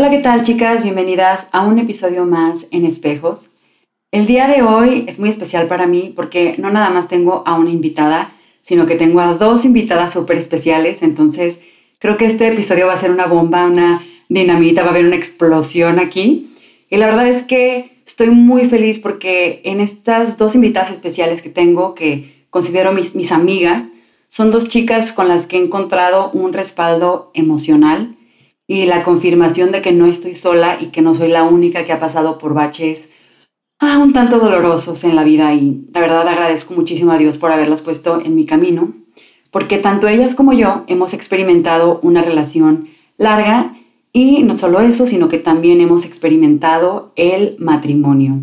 Hola, ¿qué tal chicas? Bienvenidas a un episodio más en Espejos. El día de hoy es muy especial para mí porque no nada más tengo a una invitada, sino que tengo a dos invitadas súper especiales. Entonces, creo que este episodio va a ser una bomba, una dinamita, va a haber una explosión aquí. Y la verdad es que estoy muy feliz porque en estas dos invitadas especiales que tengo, que considero mis, mis amigas, son dos chicas con las que he encontrado un respaldo emocional y la confirmación de que no estoy sola y que no soy la única que ha pasado por baches ah, un tanto dolorosos en la vida y la verdad agradezco muchísimo a Dios por haberlas puesto en mi camino, porque tanto ellas como yo hemos experimentado una relación larga y no solo eso, sino que también hemos experimentado el matrimonio.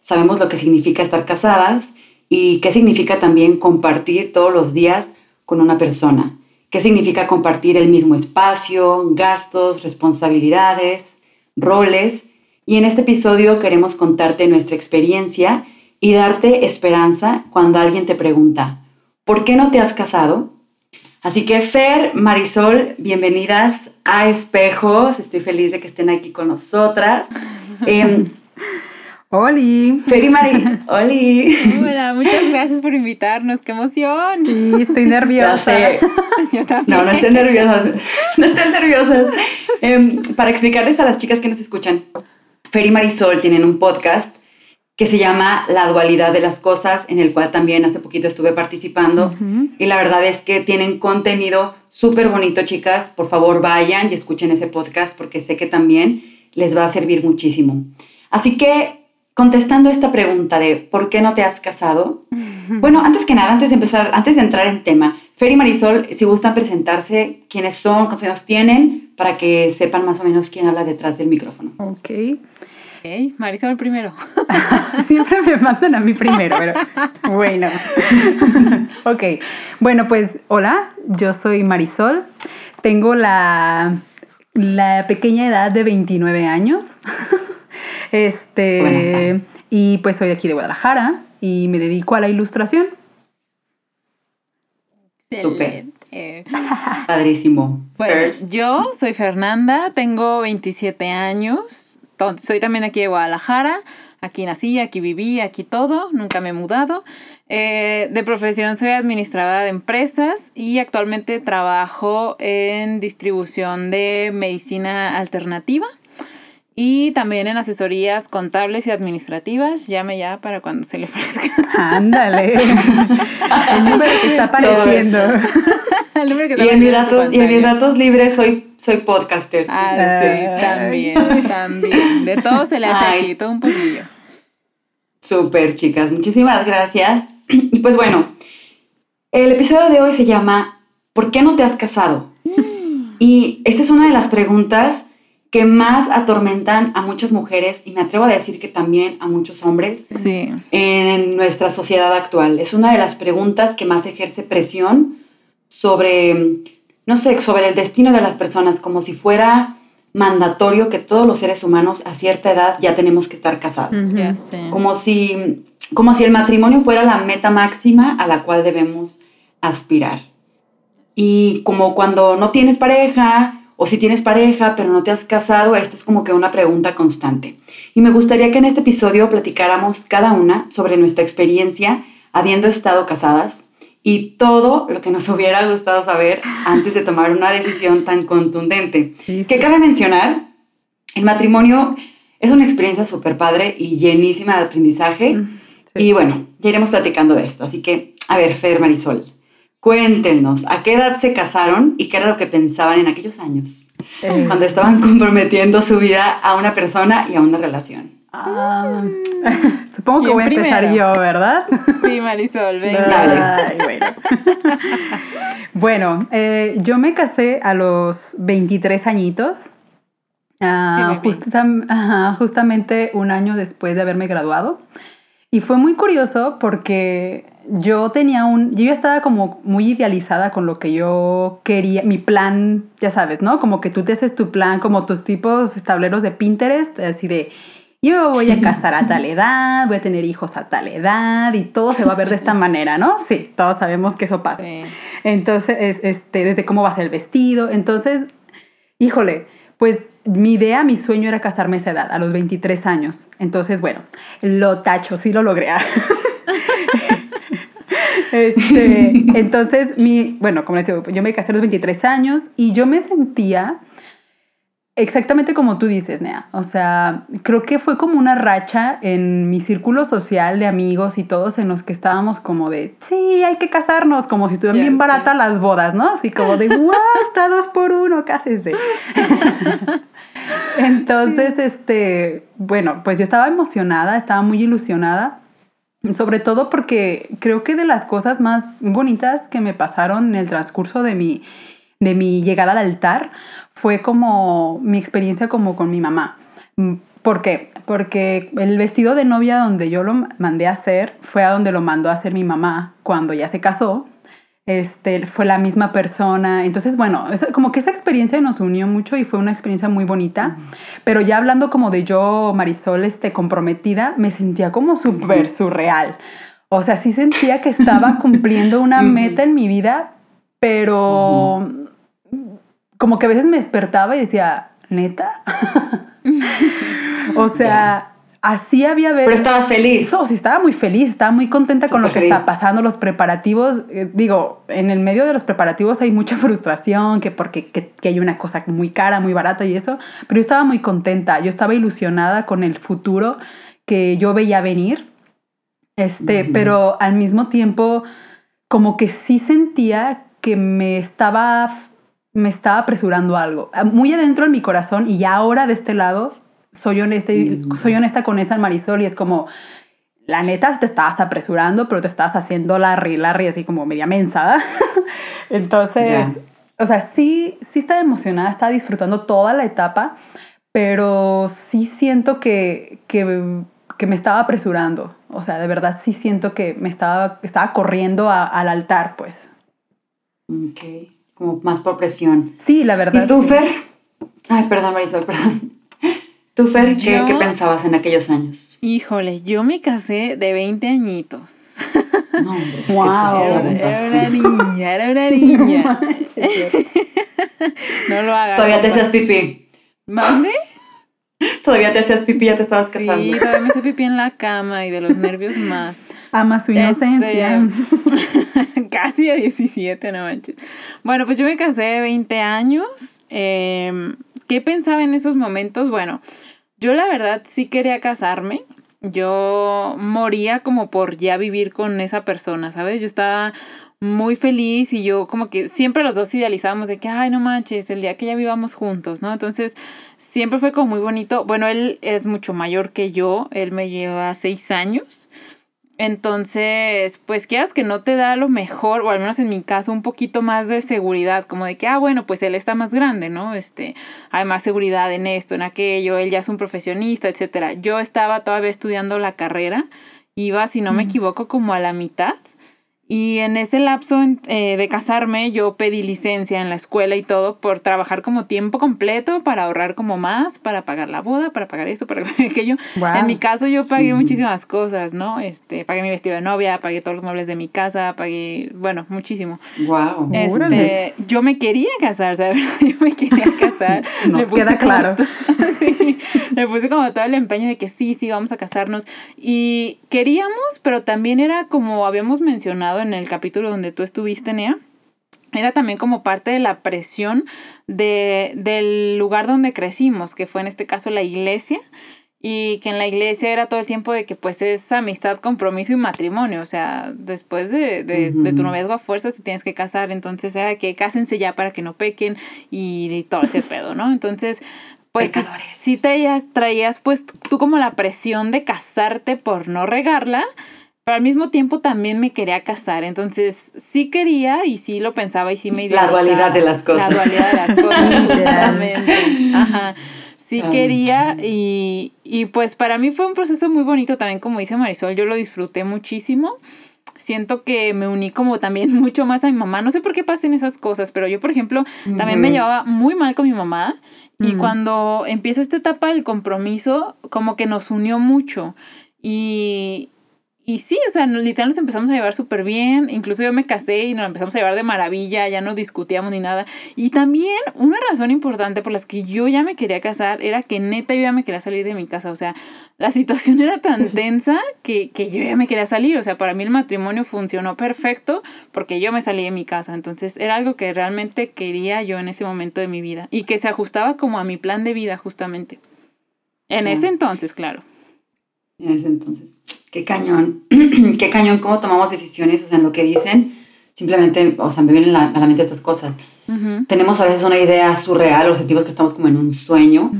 Sabemos lo que significa estar casadas y qué significa también compartir todos los días con una persona. ¿Qué significa compartir el mismo espacio, gastos, responsabilidades, roles? Y en este episodio queremos contarte nuestra experiencia y darte esperanza cuando alguien te pregunta, ¿por qué no te has casado? Así que Fer, Marisol, bienvenidas a Espejos. Estoy feliz de que estén aquí con nosotras. Eh, Oli. Feri Mari. Oli. Hola, muchas gracias por invitarnos. ¡Qué emoción! Sí, estoy nerviosa. Yo también. No, no estén nerviosas. No estén nerviosas. Em, para explicarles a las chicas que nos escuchan, Fer y Marisol tienen un podcast que se llama La dualidad de las cosas, en el cual también hace poquito estuve participando. Y la verdad es que tienen contenido súper bonito, chicas. Por favor, vayan y escuchen ese podcast porque sé que también les va a servir muchísimo. Así que contestando esta pregunta de ¿por qué no te has casado? Bueno, antes que nada, antes de empezar, antes de entrar en tema, Fer y Marisol, si gustan presentarse, quiénes son, cuántos años tienen, para que sepan más o menos quién habla detrás del micrófono. Ok. Ok, Marisol primero. Siempre me mandan a mí primero, pero bueno. ok. Bueno, pues hola, yo soy Marisol. Tengo la, la pequeña edad de 29 años. Este, y pues soy de aquí de Guadalajara y me dedico a la ilustración. Súper. Padrísimo. Bueno, yo soy Fernanda, tengo 27 años, soy también aquí de Guadalajara, aquí nací, aquí viví, aquí todo, nunca me he mudado. Eh, de profesión soy administradora de empresas y actualmente trabajo en distribución de medicina alternativa y también en asesorías contables y administrativas. Llame ya para cuando se le ofrezca. Ándale. El número que está apareciendo. El número que y, en mis ratos, y en mis ratos libres soy, soy podcaster. Ah, Ay. sí, también, también. De todo se le hace Ay. aquí, todo un poquillo. Súper, chicas. Muchísimas gracias. Y pues bueno, el episodio de hoy se llama ¿Por qué no te has casado? Y esta es una de las preguntas que más atormentan a muchas mujeres y me atrevo a decir que también a muchos hombres Sí. en nuestra sociedad actual. Es una de las preguntas que más ejerce presión sobre, no sé, sobre el destino de las personas, como si fuera mandatorio que todos los seres humanos a cierta edad ya tenemos que estar casados. Ya sé. como si, como si el matrimonio fuera la meta máxima a la cual debemos aspirar. Y como cuando no tienes pareja, o si tienes pareja pero no te has casado, esta es como que una pregunta constante. Y me gustaría que en este episodio platicáramos cada una sobre nuestra experiencia habiendo estado casadas y todo lo que nos hubiera gustado saber antes de tomar una decisión tan contundente. Que cabe mencionar, el matrimonio es una experiencia súper padre y llenísima de aprendizaje. Sí. Y bueno, ya iremos platicando de esto. Así que, a ver, Fer Marisol, cuéntenos, ¿a qué edad se casaron y qué era lo que pensaban en aquellos años? Eh, Cuando estaban comprometiendo su vida a una persona y a una relación. ah, supongo que ¿Quién voy a empezar primero? yo, ¿verdad? Sí, Marisol, venga. Dale. Ay, bueno, Bueno, eh, yo me casé a los 23 añitos. Ah, ajá, justamente un año después de haberme graduado. Y fue muy curioso porque yo tenía un, yo ya estaba como muy idealizada con lo que yo quería, mi plan, ya sabes, ¿no? Como que tú te haces tu plan, como tus tipos tableros de Pinterest, así de, yo voy a casar a tal edad, voy a tener hijos a tal edad y todo se va a ver de esta manera, ¿no? Sí, todos sabemos que eso pasa. Sí. Entonces, es- este, desde cómo va a ser el vestido. Entonces, híjole, pues mi idea, mi sueño era casarme a esa edad, a los 23 años. Entonces, bueno, lo tacho, sí lo logré. este, entonces, mi, bueno, como les digo, yo me casé a los 23 años y yo me sentía exactamente como tú dices, Nea. O sea, creo que fue como una racha en mi círculo social de amigos y todos en los que estábamos como de, sí, hay que casarnos, como si estuvieran bien baratas las bodas, ¿no? Así como de, wow, está dos por uno, cásense. Entonces, este, bueno, pues yo estaba emocionada, estaba muy ilusionada, sobre todo porque creo que de las cosas más bonitas que me pasaron en el transcurso de mi, de mi llegada al altar fue como mi experiencia como con mi mamá. ¿Por qué? Porque el vestido de novia donde yo lo mandé a hacer fue a donde lo mandó a hacer mi mamá cuando ya se casó este, fue la misma persona. Entonces, bueno, como que esa experiencia nos unió mucho y fue una experiencia muy bonita. Pero ya hablando como de yo, Marisol, este, comprometida, me sentía como súper surreal. O sea, sí sentía que estaba cumpliendo una meta en mi vida, pero como que a veces me despertaba y decía, neta. o sea, así había Pero estabas feliz. No, sí, estaba muy feliz, estaba muy contenta con lo que está pasando, los preparativos. Eh, digo, en el medio de los preparativos hay mucha frustración, que porque que, hay una cosa muy cara, muy barata y eso, pero yo estaba muy contenta, yo estaba ilusionada con el futuro que yo veía venir, este, pero al mismo tiempo como que sí sentía que me estaba, me estaba apresurando algo, muy adentro en mi corazón y ya ahora de este lado soy honesta, mm. soy honesta con esa Marisol y es como, la neta te estabas apresurando, pero te estabas haciendo la Larry, así como media mensada. Entonces, o sea, sí, sí estaba emocionada, estaba disfrutando toda la etapa, pero sí siento que, que, que, me estaba apresurando. O sea, de verdad sí siento que me estaba, estaba corriendo al altar, pues. Ok, como más por presión. Sí, la verdad. ¿Y tú, Fer? Ay, perdón, Marisol, perdón. ¿Tú, Fer, ¿qué, pensabas en aquellos años? Híjole, yo me casé de 20 añitos. No, hombre, wow. Era, una niña, era una niña. no lo hagas. Todavía te hacías pipí. ¿Mande? Todavía te hacías pipí, ya te estabas casando. Sí, todavía me hacía pipí en la cama y de los nervios más. Ama su inocencia. Este, casi a 17, no manches. Bueno, pues yo me casé de 20 años. Eh, ¿Qué pensaba en esos momentos? Bueno, yo la verdad sí quería casarme. Yo moría como por ya vivir con esa persona, ¿sabes? Yo estaba muy feliz y yo como que siempre los dos idealizábamos de que, ay, no manches, el día que ya vivamos juntos, ¿no? Entonces, siempre fue como muy bonito. Bueno, él es mucho mayor que yo, él me lleva seis años. Entonces, pues quieras que no te da lo mejor, o al menos en mi caso, un poquito más de seguridad, como de que, ah, bueno, pues él está más grande, ¿no? Este, hay más seguridad en esto, en aquello, él ya es un profesionista, etcétera. Yo estaba todavía estudiando la carrera, iba, si no me equivoco, como a la mitad. Y en ese lapso eh, de casarme, yo pedí licencia en la escuela y todo por trabajar como tiempo completo para ahorrar como más, para pagar la boda, para pagar esto, para pagar aquello. En mi caso, yo pagué muchísimas cosas, ¿no? Este, pagué mi vestido de novia, pagué todos los muebles de mi casa, pagué, bueno, muchísimo. Wow. Este, yo me quería casar, ¿sabes? Yo me quería casar. Nos queda claro. sí, le puse como todo el empeño de que sí, sí, vamos a casarnos. Y queríamos, pero también era como habíamos mencionado en el capítulo donde tú estuviste, Nea, era también como parte de la presión de, del lugar donde crecimos, que fue en este caso la iglesia, y que en la iglesia era todo el tiempo de que pues es amistad, compromiso y matrimonio, o sea, después de, de, tu noviazgo a fuerzas te tienes que casar, entonces era que cásense ya para que no pequen y, todo ese pedo, ¿no? Entonces, pues si, traías, traías pues tú como la presión de casarte por no regarla, pero al mismo tiempo también me quería casar. Entonces sí quería y sí lo pensaba y sí me La dualidad de las cosas. La dualidad de las cosas, justamente. Ajá. Sí quería y, y pues para mí fue un proceso muy bonito también, como dice Marisol, yo lo disfruté muchísimo. Siento que me uní como también mucho más a mi mamá. No sé por qué pasen esas cosas, pero yo, por ejemplo, también me llevaba muy mal con mi mamá. Y cuando empieza esta etapa del compromiso, como que nos unió mucho. Y, y sí, o sea, literal nos empezamos a llevar súper bien. Incluso yo me casé y nos empezamos a llevar de maravilla, ya no discutíamos ni nada. Y también una razón importante por las que yo ya me quería casar era que neta yo ya me quería salir de mi casa. O sea, la situación era tan tensa que, que yo ya me quería salir. O sea, para mí el matrimonio funcionó perfecto porque yo me salí de mi casa. Entonces era algo que realmente quería yo en ese momento de mi vida y que se ajustaba como a mi plan de vida justamente. En ese entonces, claro. Entonces. Qué cañón, qué cañón cómo tomamos decisiones, o sea, en lo que dicen, simplemente, o sea, me vienen a la mente estas cosas. Tenemos a veces una idea surreal o sentimos que estamos como en un sueño,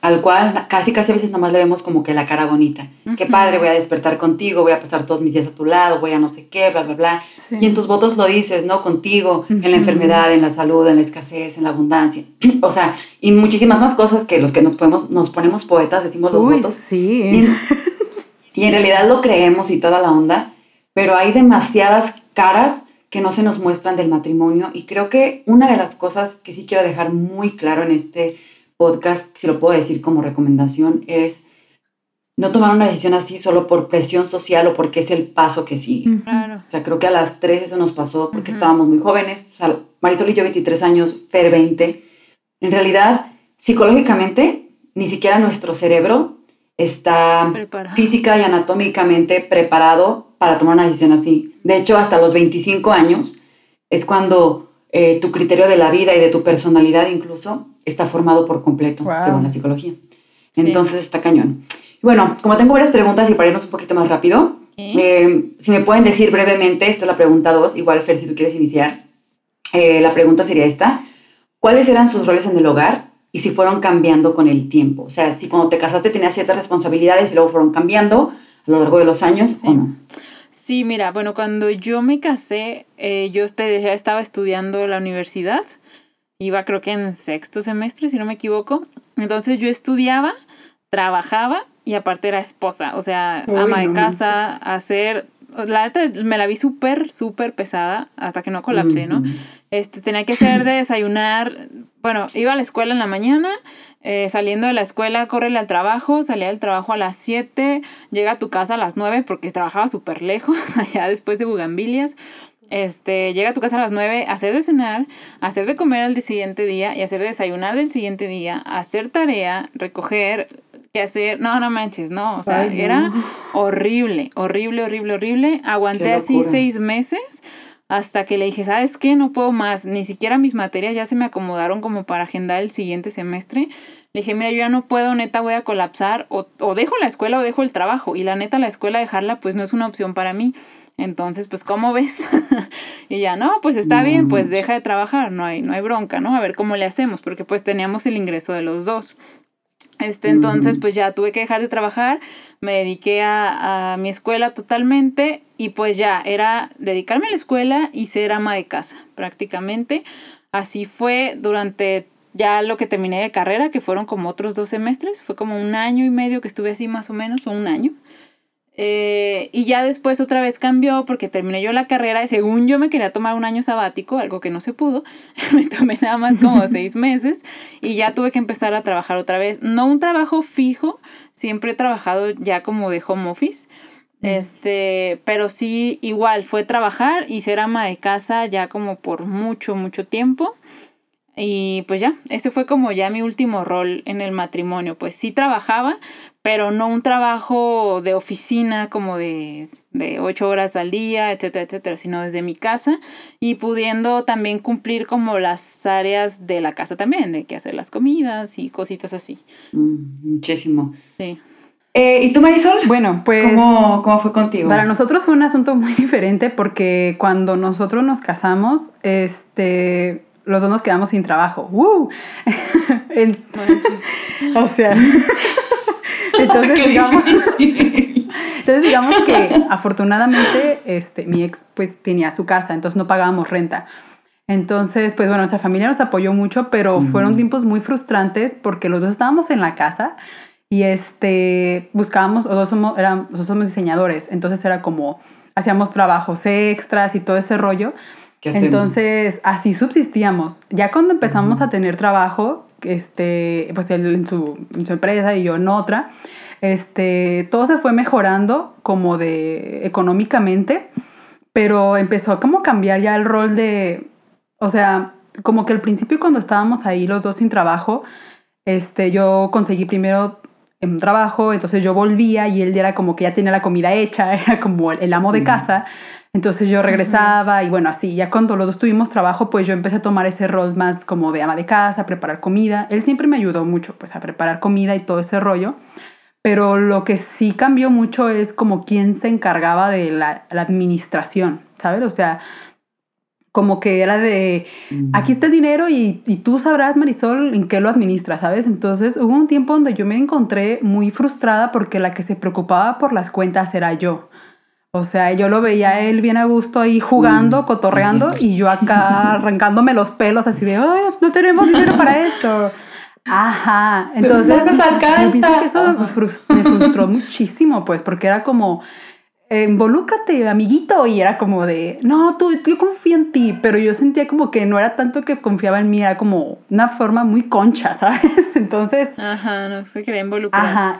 al cual casi, casi a veces nomás le vemos como que la cara bonita. Qué padre, voy a despertar contigo, voy a pasar todos mis días a tu lado, voy a no sé qué, bla, bla, bla. Y en tus votos lo dices, ¿no? Contigo, en la enfermedad, en la salud, en la escasez, en la abundancia. o sea, y muchísimas más cosas que los que nos, podemos, nos ponemos poetas, decimos los Uy, votos. Sí. Y en realidad lo creemos y toda la onda, pero hay demasiadas caras que no se nos muestran del matrimonio y creo que una de las cosas que sí quiero dejar muy claro en este podcast, si lo puedo decir como recomendación, es no tomar una decisión así solo por presión social o porque es el paso que sigue. Claro. O sea, creo que a las tres eso nos pasó porque estábamos muy jóvenes. O sea, Marisol y yo 23 años, Fer 20. En realidad, psicológicamente, ni siquiera nuestro cerebro está Preparado. física y anatómicamente preparado para tomar una decisión así. De hecho, hasta los 25 años es cuando eh, tu criterio de la vida y de tu personalidad incluso está formado por completo, Wow. según la psicología. Sí. Entonces está cañón. Y bueno, como tengo varias preguntas y para irnos un poquito más rápido, eh, si me pueden decir brevemente, esta es la pregunta 2, igual Fer, si tú quieres iniciar, eh, la pregunta sería esta. ¿Cuáles eran sus roles en el hogar y si fueron cambiando con el tiempo? O sea, si cuando te casaste tenías ciertas responsabilidades y luego fueron cambiando a lo largo de los años Sí. o no. Sí, mira, bueno, cuando yo me casé, eh, yo ya estaba estudiando la universidad. Iba creo que en sexto semestre, si no me equivoco. Entonces yo estudiaba, trabajaba y aparte era esposa. O sea, Uy, ama de no casa, hacer... La neta me la vi súper, súper pesada hasta que no colapsé, ¿no? Ujú. Este, tenía que hacer de desayunar. Bueno, iba a la escuela en la mañana, eh, saliendo de la escuela, córrele al trabajo, salía del trabajo a las 7, llega a tu casa a las 9 porque trabajaba súper lejos, allá después de Bugambilias. Este, llega a tu casa a las 9, hacer de cenar, hacer de comer al siguiente día y hacer de desayunar del siguiente día, hacer tarea, recoger, qué hacer. No, no manches, no. O sea, Ay, era horrible, horrible, horrible, horrible. Aguanté así seis meses hasta que le dije, ¿sabes qué? No puedo más. Ni siquiera mis materias ya se me acomodaron como para agendar el siguiente semestre. Le dije, mira, yo ya no puedo, neta, voy a colapsar. O, o dejo la escuela o dejo el trabajo. Y la neta, la escuela dejarla, pues no es una opción para mí. Entonces, pues, ¿cómo ves? y ya, no, pues está No bien, pues deja de trabajar, no hay, no hay bronca, ¿no? A ver cómo le hacemos, porque pues teníamos el ingreso de los dos. Este, entonces, pues ya tuve que dejar de trabajar, me dediqué a, a mi escuela totalmente y pues ya era dedicarme a la escuela y ser ama de casa, prácticamente. Así fue durante ya lo que terminé de carrera, que fueron como otros dos semestres, fue como un año y medio que estuve así más o menos, o un año. Eh, y ya después otra vez cambió porque terminé yo la carrera y según yo me quería tomar un año sabático, algo que no se pudo, me tomé nada más como seis meses y ya tuve que empezar a trabajar otra vez. No un trabajo fijo, siempre he trabajado ya como de home office, este, pero sí igual fue trabajar y ser ama de casa ya como por mucho, mucho tiempo. Y pues ya, ese fue como ya mi último rol en el matrimonio. Pues sí trabajaba, pero no un trabajo de oficina como de, de ocho horas al día, etcétera, etcétera, sino desde mi casa y pudiendo también cumplir como las áreas de la casa también, de que hacer las comidas y cositas así. Mm, muchísimo. Sí. Eh, ¿Y tú, Marisol? Bueno, pues ¿Cómo, ¿Cómo fue contigo? para nosotros fue un asunto muy diferente porque cuando nosotros nos casamos, este, los dos nos quedamos sin trabajo. ¡Woo! En- o sea, entonces digamos, entonces digamos que afortunadamente este, mi ex pues tenía su casa, entonces no pagábamos renta. Entonces, pues bueno, nuestra familia nos apoyó mucho, pero fueron tiempos muy frustrantes porque los dos estábamos en la casa y este buscábamos, los dos somos, eran, los dos somos diseñadores, entonces era como hacíamos trabajos extras y todo ese rollo. Entonces, así subsistíamos. Ya cuando empezamos a tener trabajo, este, pues él en su, en su empresa y yo en otra, este, todo se fue mejorando como de económicamente, pero empezó como a cambiar ya el rol de, o sea, como que al principio cuando estábamos ahí los dos sin trabajo, este, yo conseguí primero un trabajo, entonces yo volvía y él ya era como que ya tenía la comida hecha, era como el, amo de casa. Entonces yo regresaba y bueno, así, ya cuando los dos tuvimos trabajo, pues yo empecé a tomar ese rol más como de ama de casa, a preparar comida. Él siempre me ayudó mucho, pues a preparar comida y todo ese rollo. Pero lo que sí cambió mucho es como quién se encargaba de la, la administración, ¿sabes? O sea, como que era de, aquí está el dinero y, y, tú sabrás, Marisol, en qué lo administras, ¿sabes? Entonces hubo un tiempo donde yo me encontré muy frustrada porque la que se preocupaba por las cuentas era yo. O sea, yo lo veía él bien a gusto ahí jugando, cotorreando y yo acá arrancándome los pelos así de, ay, no tenemos dinero para esto. Ajá, entonces. Que eso me frustró muchísimo, pues, porque era como, involúcrate, amiguito. Y era como de, no, tú, yo confío en ti. Pero yo sentía como que no era tanto que confiaba en mí, era como una forma muy concha, ¿sabes? Entonces. Ajá, no se quería involucrar. Ajá.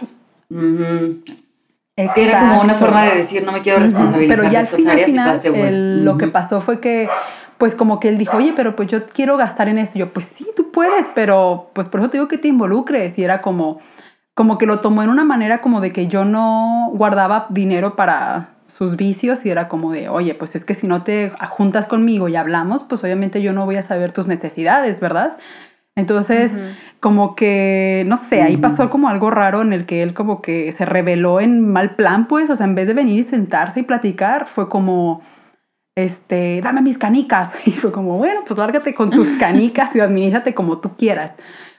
Era como una forma de decir, no me quiero responsabilizar Pero ya al final, al final lo que pasó fue que pues como que él dijo, oye, pero pues yo quiero gastar en esto. Y yo, pues sí, tú puedes, pero pues por eso te digo que te involucres. Y era como, como que lo tomó en una manera como de que yo no guardaba dinero para sus vicios y era como de, oye, pues es que si no te juntas conmigo y hablamos, pues obviamente yo no voy a saber tus necesidades, ¿verdad? Entonces, como que, no sé, ahí pasó como algo raro en el que él como que se reveló en mal plan, pues, o sea, en vez de venir y sentarse y platicar, fue como, este, dame mis canicas. Y fue como, bueno, pues lárgate con tus canicas y administrate como tú quieras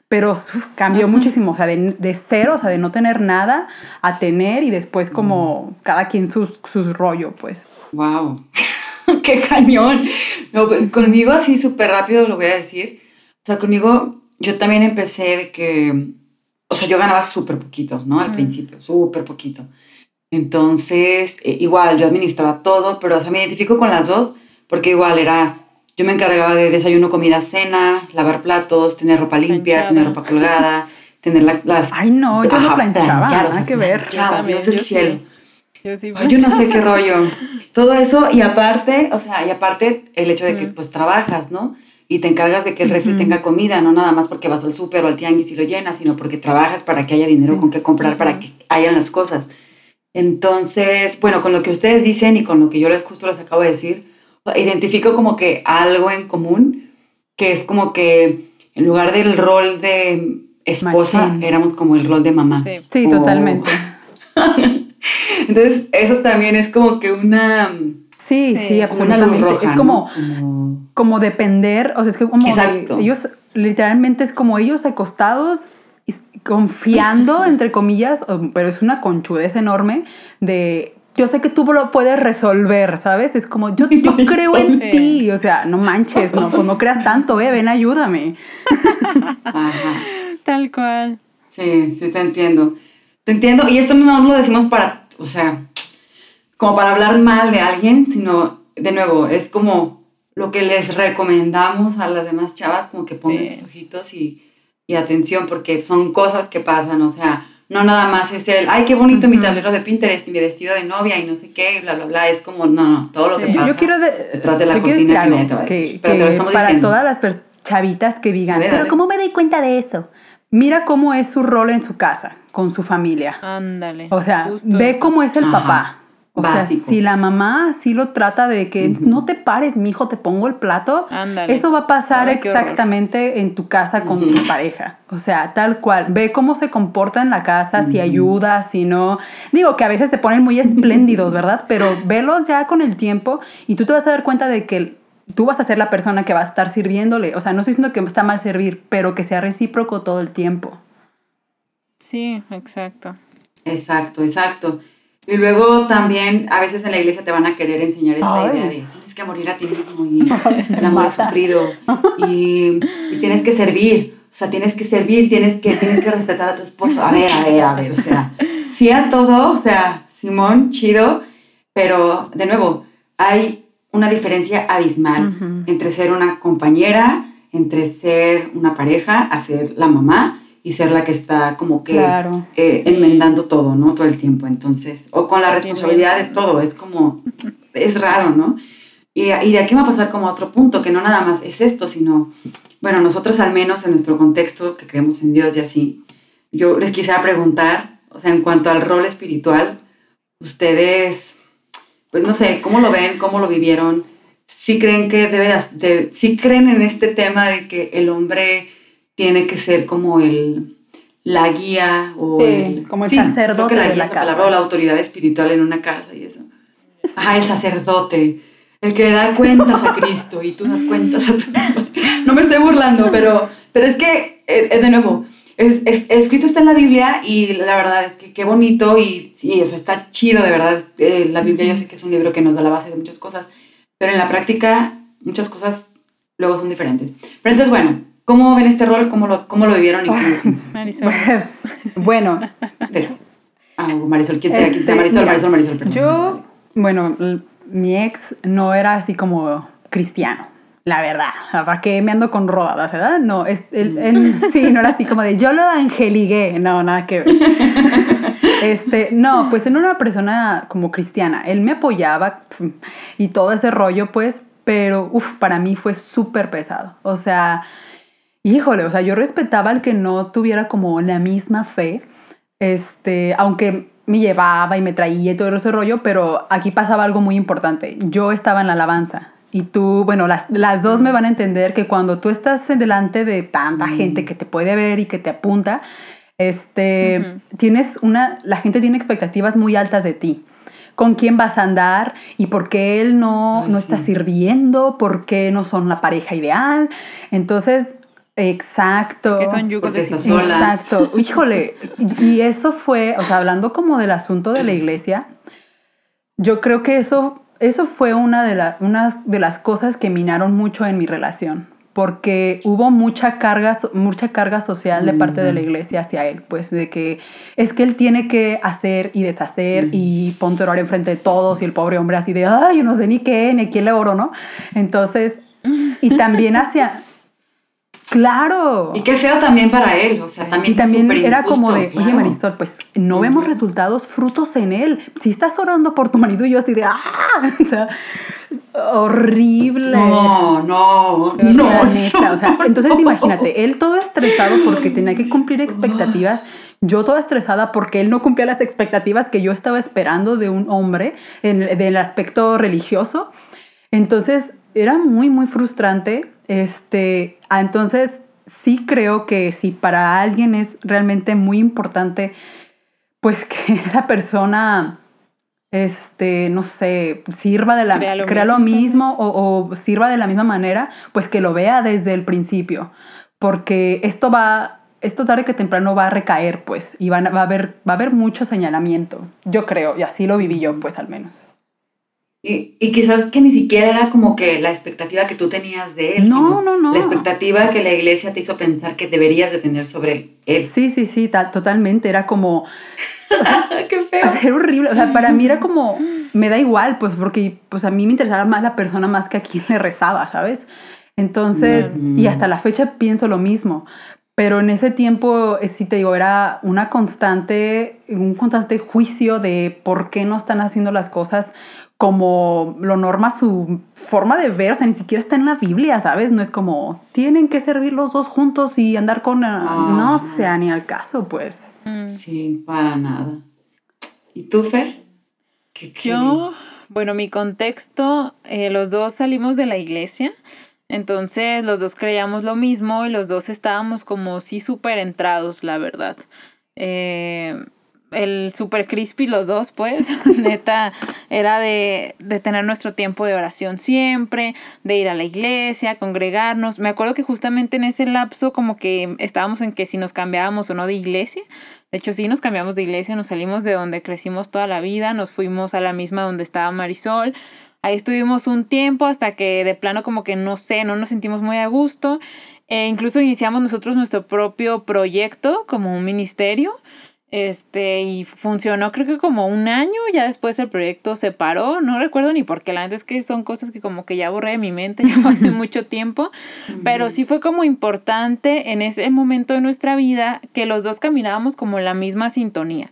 pero cambió muchísimo, o sea, de, cero, o sea, de no tener nada a tener y después como cada quien sus, sus rollo, pues. ¡Wow! ¡Qué cañón! No, pues, conmigo así súper rápido lo voy a decir. O sea, conmigo yo también empecé de que, o sea, yo ganaba súper poquito, ¿no? Al principio, súper poquito. Entonces, eh, igual, yo administraba todo, pero o sea, me identifico con las dos porque igual era yo me encargaba de desayuno, comida, cena, lavar platos, tener ropa limpia, tener ropa colgada, tener las... Ay, no, yo no planchaba, nada que ver. Planchaba, Dios del cielo. Yo, sí yo no sé qué rollo. Todo eso y aparte, o sea, y aparte el hecho de que pues trabajas, ¿no? Y te encargas de que el refri tenga comida, no nada más porque vas al súper o al tianguis y lo llenas, sino porque trabajas para que haya dinero con que comprar, para que hayan las cosas. Entonces, bueno, con lo que ustedes dicen y con lo que yo les justo les acabo de decir, identifico como que algo en común, que es como que en lugar del rol de esposa, éramos como el rol de mamá. Sí, totalmente. Entonces, eso también es como que una... Sí, sí, absolutamente. es como, como, depender, o sea, es que como ellos, literalmente es como ellos acostados confiando, entre comillas, pero es una conchudez enorme de yo sé que tú lo puedes resolver, ¿sabes? Es como, yo, yo creo en ti, o sea, no manches, no, pues no creas tanto, eh, ven, ayúdame. Tal cual. Sí, sí, te entiendo. Te entiendo, y esto no lo decimos para, o sea, como para hablar mal de alguien, sino, de nuevo, es como lo que les recomendamos a las demás chavas, como que pongan sus ojitos y, y atención, porque son cosas que pasan, o sea, no nada más es el, ay, qué bonito mi tablero de Pinterest y mi vestido de novia y no sé qué, bla, bla, bla. Es como, no, no, todo lo que pasa yo quiero detrás de la cortina que, Pero te lo estamos para todas las chavitas que digan, pero ¿cómo me doy cuenta de eso? Mira cómo es su rol en su casa, con su familia. Ándale. O sea, ve cómo es el papá. O sea, si la mamá sí lo trata de que no te pares, mi hijo, te pongo el plato, eso va a pasar exactamente en tu casa con tu pareja. O sea, tal cual. Ve cómo se comporta en la casa, si ayuda, si no. Digo que a veces se ponen muy espléndidos, ¿verdad? Pero velos ya con el tiempo y tú te vas a dar cuenta de que tú vas a ser la persona que va a estar sirviéndole. O sea, no estoy diciendo que está mal servir, pero que sea recíproco todo el tiempo. Sí, exacto. Exacto, exacto. Y luego también a veces en la iglesia te van a querer enseñar esta idea de tienes que morir a ti mismo y el amor es sufrido y, y, tienes que servir, o sea, tienes que servir, tienes que, tienes que respetar a tu esposo. A ver, a ver, a ver, o sea, sí a todo, o sea, Simón, chido, pero de nuevo, hay una diferencia abismal entre ser una compañera, entre ser una pareja a ser la mamá y ser la que está como que eh, enmendando todo, ¿no? Todo el tiempo. Entonces, o con la responsabilidad de todo, es como, es raro, ¿no? Y, y, de aquí va a pasar como a otro punto, que no nada más es esto, sino, bueno, nosotros al menos en nuestro contexto, que creemos en Dios y así, yo les quisiera preguntar, o sea, en cuanto al rol espiritual, ustedes, pues no sé, ¿cómo lo ven? ¿Cómo lo vivieron? ¿Sí creen que debe de, sí creen en este tema de que el hombre tiene que ser como el la guía o el como el sacerdote la de la, casa. o la autoridad espiritual en una casa y eso. Ajá, el sacerdote, el que da cuentas a Cristo y tú das cuentas a tu... No me estoy burlando, pero, pero es que, eh, eh, de nuevo, es, escrito está en la Biblia y la verdad es que qué bonito y sí, o sea, está chido, de verdad. Eh, la Biblia yo sé que es un libro que nos da la base de muchas cosas, pero en la práctica muchas cosas luego son diferentes. Pero entonces, bueno, ¿cómo ven este rol? ¿Cómo lo, cómo lo vivieron? Y Marisol. bueno. Pero, ah, Marisol, ¿quién sea? ¿Quién sea? Marisol, este, Marisol, Marisol, Marisol Yo, bueno, mi ex no era así como cristiano la verdad, ¿para qué me ando con rodadas, verdad? No, es, él, sí, no era así como de yo lo angeligué, no, nada que ver. Este, no, pues era una persona como cristiana, él me apoyaba y todo ese rollo, pues, pero, uff, para mí fue súper pesado, o sea, híjole, o sea, yo respetaba al que no tuviera como la misma fe, este, aunque me llevaba y me traía y todo ese rollo, pero aquí pasaba algo muy importante, yo estaba en la alabanza, y tú, bueno, las, las, dos me van a entender que cuando tú estás delante de tanta gente que te puede ver y que te apunta, este, tienes una, la gente tiene expectativas muy altas de ti. Con quién vas a andar y por qué él no, no está sirviendo, por qué no son la pareja ideal. Entonces, Exacto. Que son de Exacto. Híjole. Y eso fue, o sea, hablando como del asunto de la iglesia, yo creo que eso eso fue una de, de las cosas que minaron mucho en mi relación, porque hubo mucha carga, mucha carga social de parte de la iglesia hacia él, pues de que es que él tiene que hacer y deshacer y ponte orar enfrente de todos y el pobre hombre así de, ay, yo no sé ni qué, ni quién le oro, ¿no? Entonces, y también hacia, Claro. Y qué feo también para él, o sea, también. Y también era como de, oye Marisol, pues no vemos resultados, frutos en él. Si estás orando por tu marido y yo así de, ah, o sea, horrible. No, no, no. o sea, entonces imagínate, él todo estresado porque tenía que cumplir expectativas. Yo toda estresada porque él no cumplía las expectativas que yo estaba esperando de un hombre en, el aspecto religioso. Entonces era muy, muy frustrante este, ah, entonces, sí creo que si para alguien es realmente muy importante, pues que esa persona, este, no sé, sirva de la, crea lo, mismo, o, sirva de la misma manera, pues que lo vea desde el principio, porque esto va, esto tarde que temprano va a recaer, pues, y va, va, a haber, va a haber mucho señalamiento, yo creo, y así lo viví yo, pues, al menos. Y, y, quizás que ni siquiera era como que la expectativa que tú tenías de él. No, no, no. La expectativa que la iglesia te hizo pensar que deberías de tener sobre él. Sí, sí, sí, totalmente. Era como... Qué feo. Era horrible. O sea, para mí era como... Me da igual, pues, porque pues, a mí me interesaba más la persona más que a quien le rezaba, ¿sabes? Entonces, y hasta la fecha pienso lo mismo. Pero en ese tiempo, eh, sí te digo, era una constante, un constante juicio de por qué no están haciendo las cosas como lo norma su forma de ver, o sea, ni siquiera está en la Biblia, ¿sabes? No es como, tienen que servir los dos juntos y andar con... Ah, no sea ni al caso, pues. Mm. Sí, para nada. ¿Y tú, Fer? ¿Qué, Yo, bueno, mi contexto, eh, los dos salimos de la iglesia, entonces los dos creíamos lo mismo y los dos estábamos como sí súper entrados, la verdad. Eh, el super crispy los dos, pues, neta, era de, de, tener nuestro tiempo de oración siempre, de ir a la iglesia, congregarnos. Me acuerdo que justamente en ese lapso como que estábamos en que si nos cambiábamos o no de iglesia. De hecho, sí nos cambiamos de iglesia, nos salimos de donde crecimos toda la vida, nos fuimos a la misma donde estaba Marisol. Ahí estuvimos un tiempo hasta que de plano como que no sé, no nos sentimos muy a gusto. E incluso iniciamos nosotros nuestro propio proyecto como un ministerio. Este, y funcionó creo que como un año, ya después el proyecto se paró, no recuerdo ni por qué, la verdad es que son cosas que como que ya borré de mi mente ya hace mucho tiempo, pero sí fue como importante en ese momento de nuestra vida que los dos caminábamos como la misma sintonía.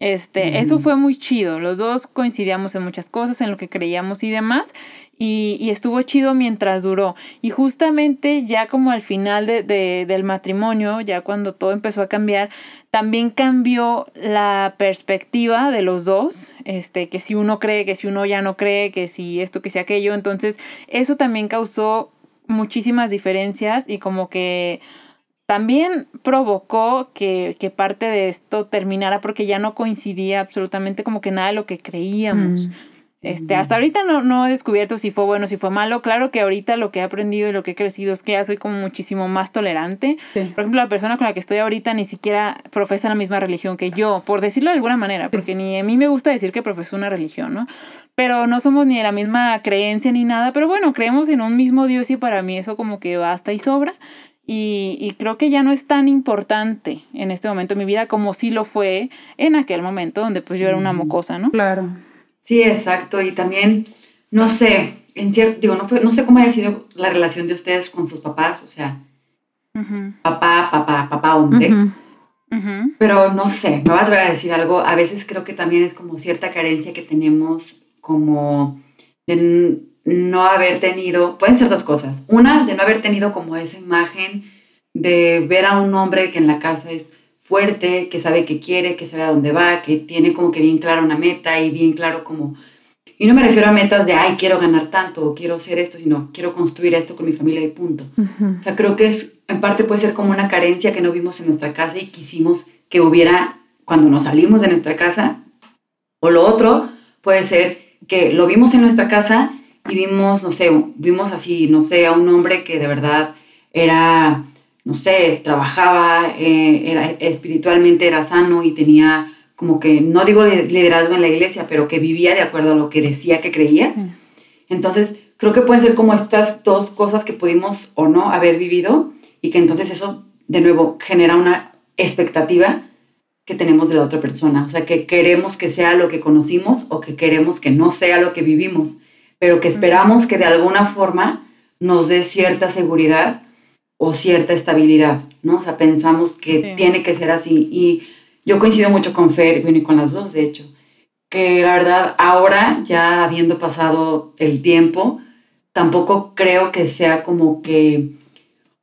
Este, eso fue muy chido. Los dos coincidíamos en muchas cosas, en lo que creíamos y demás. Y, y estuvo chido mientras duró. Y justamente ya como al final de, de, del matrimonio, ya cuando todo empezó a cambiar, también cambió la perspectiva de los dos. Este, que si uno cree, que si uno ya no cree, que si esto, que si aquello. Entonces, eso también causó muchísimas diferencias y como que también provocó que, que, parte de esto terminara porque ya no coincidía absolutamente como que nada de lo que creíamos. Mm. Este, hasta ahorita no, no he descubierto si fue bueno, si fue malo. Claro que ahorita lo que he aprendido y lo que he crecido es que ya soy como muchísimo más tolerante. Por ejemplo, la persona con la que estoy ahorita ni siquiera profesa la misma religión que yo, por decirlo de alguna manera, porque ni a mí me gusta decir que profeso una religión, ¿no? Pero no somos ni de la misma creencia ni nada, pero bueno, creemos en un mismo Dios y para mí eso como que basta y sobra. Y, y, creo que ya no es tan importante en este momento de mi vida como sí lo fue en aquel momento donde pues yo era una mocosa, ¿no? Claro. Sí, exacto. Y también, no sé, en cierto, digo, no, fue, no sé cómo haya sido la relación de ustedes con sus papás, o sea, papá, papá, papá, hombre. Pero no sé, me voy a atrever a decir algo. A veces creo que también es como cierta carencia que tenemos como de no haber tenido, pueden ser dos cosas. Una, de no haber tenido como esa imagen de ver a un hombre que en la casa es fuerte, que sabe qué quiere, que sabe a dónde va, que tiene como que bien claro una meta y bien claro como... Y no me refiero a metas de, ay, quiero ganar tanto o quiero hacer esto, sino quiero construir esto con mi familia y punto. O sea, creo que es, en parte puede ser como una carencia que no vimos en nuestra casa y quisimos que hubiera cuando nos salimos de nuestra casa. O lo otro puede ser que lo vimos en nuestra casa y vimos, no sé, vimos así, no sé, a un hombre que de verdad era, no sé, trabajaba, eh, era, espiritualmente era sano y tenía como que, no digo liderazgo en la iglesia, pero que vivía de acuerdo a lo que decía que creía. Entonces, creo que pueden ser como estas dos cosas que pudimos o no haber vivido y que entonces eso, de nuevo, genera una expectativa que tenemos de la otra persona. O sea, que queremos que sea lo que conocimos o que queremos que no sea lo que vivimos pero que esperamos que de alguna forma nos dé cierta seguridad o cierta estabilidad, ¿no? O sea, pensamos que tiene que ser así. Y yo coincido mucho con Fer y con las dos, de hecho, que la verdad ahora, ya habiendo pasado el tiempo, tampoco creo que sea como que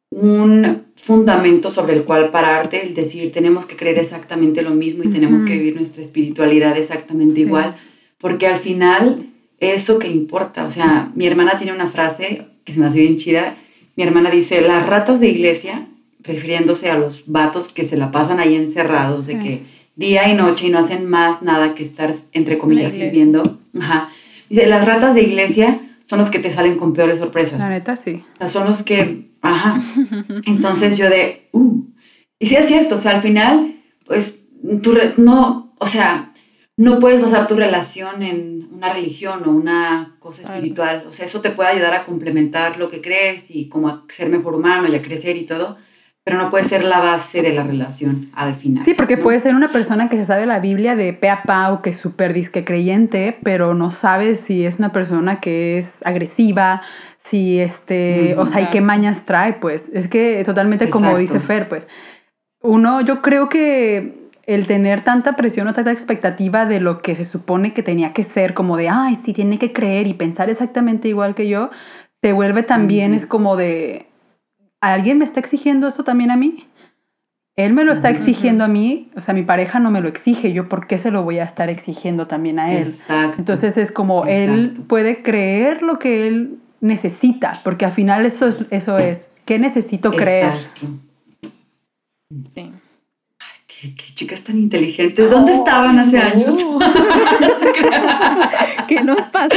un fundamento sobre el cual pararte, el decir tenemos que creer exactamente lo mismo y tenemos que vivir nuestra espiritualidad exactamente igual, porque al final eso que importa. O sea, mi hermana tiene una frase que se me hace bien chida. Mi hermana dice, las ratas de iglesia, refiriéndose a los vatos que se la pasan ahí encerrados, de que día y noche y no hacen más nada que estar, entre comillas, viviendo. Ajá. Dice, las ratas de iglesia son los que te salen con peores sorpresas. La neta, sí. O sea, son los que, ajá. Entonces yo de, uh. Y sí es cierto, o sea, al final, pues, tú, no, o sea, no puedes basar tu relación en una religión o una cosa espiritual. O sea, eso te puede ayudar a complementar lo que crees y como a ser mejor humano y a crecer y todo, pero no puede ser la base de la relación al final. Sí, porque puede ser una persona que se sabe la Biblia de pe a pa o que es súper disque creyente, pero no sabes si es una persona que es agresiva, si este, o sea, y qué mañas trae, pues. Es que totalmente como dice Fer, pues. Uno, yo creo que el tener tanta presión o tanta expectativa de lo que se supone que tenía que ser, como de, ay, sí, tiene que creer y pensar exactamente igual que yo, te vuelve también, es como de, ¿alguien me está exigiendo esto también a mí? Él me lo está exigiendo a mí, o sea, mi pareja no me lo exige, yo por qué se lo voy a estar exigiendo también a él. Exacto. Entonces es como él puede creer lo que él necesita, porque al final eso es, eso es ¿qué necesito creer? Exacto. Sí qué, chicas tan inteligentes, ¿dónde oh, estaban hace años? ¿Qué nos pasa?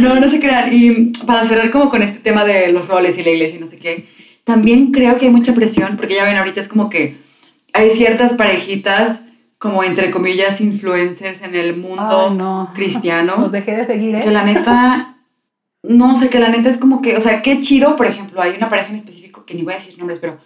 no, no se crean. Y para cerrar como con este tema de los roles y la iglesia y no sé qué, también creo que hay mucha presión, porque ya ven, ahorita es como que hay ciertas parejitas como entre comillas influencers en el mundo cristiano. Los dejé de seguir, ¿eh? Que la neta, no sé, que la neta es como que, o sea, qué chido, por ejemplo, hay una pareja en específico que ni voy a decir nombres, pero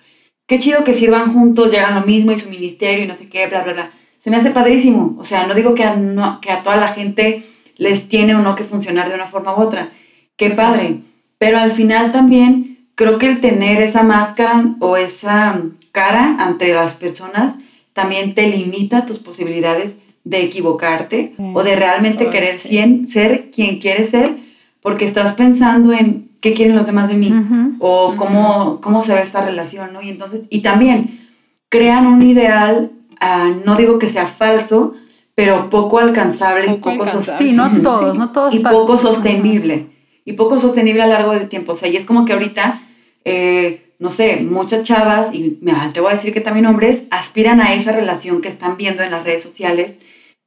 qué chido que sirvan juntos, llegan lo mismo y su ministerio y no sé qué, bla, bla, bla. Se me hace padrísimo. O sea, no digo que a, no, que a toda la gente les tiene o no que funcionar de una forma u otra. Qué padre. Pero al final también creo que el tener esa máscara o esa cara ante las personas también te limita tus posibilidades de equivocarte o de realmente querer ser quien quieres ser porque estás pensando en qué quieren los demás de mí o cómo, cómo se ve esta relación, ¿no? Y entonces, y también crean un ideal, ah, no digo que sea falso, pero poco alcanzable, poco, poco sostenible. Sí, no todos, no todos. Y poco sostenible. Y poco sostenible a lo largo del tiempo. O sea, y es como que ahorita, eh, no sé, muchas chavas, y me atrevo a decir que también hombres, aspiran a esa relación que están viendo en las redes sociales,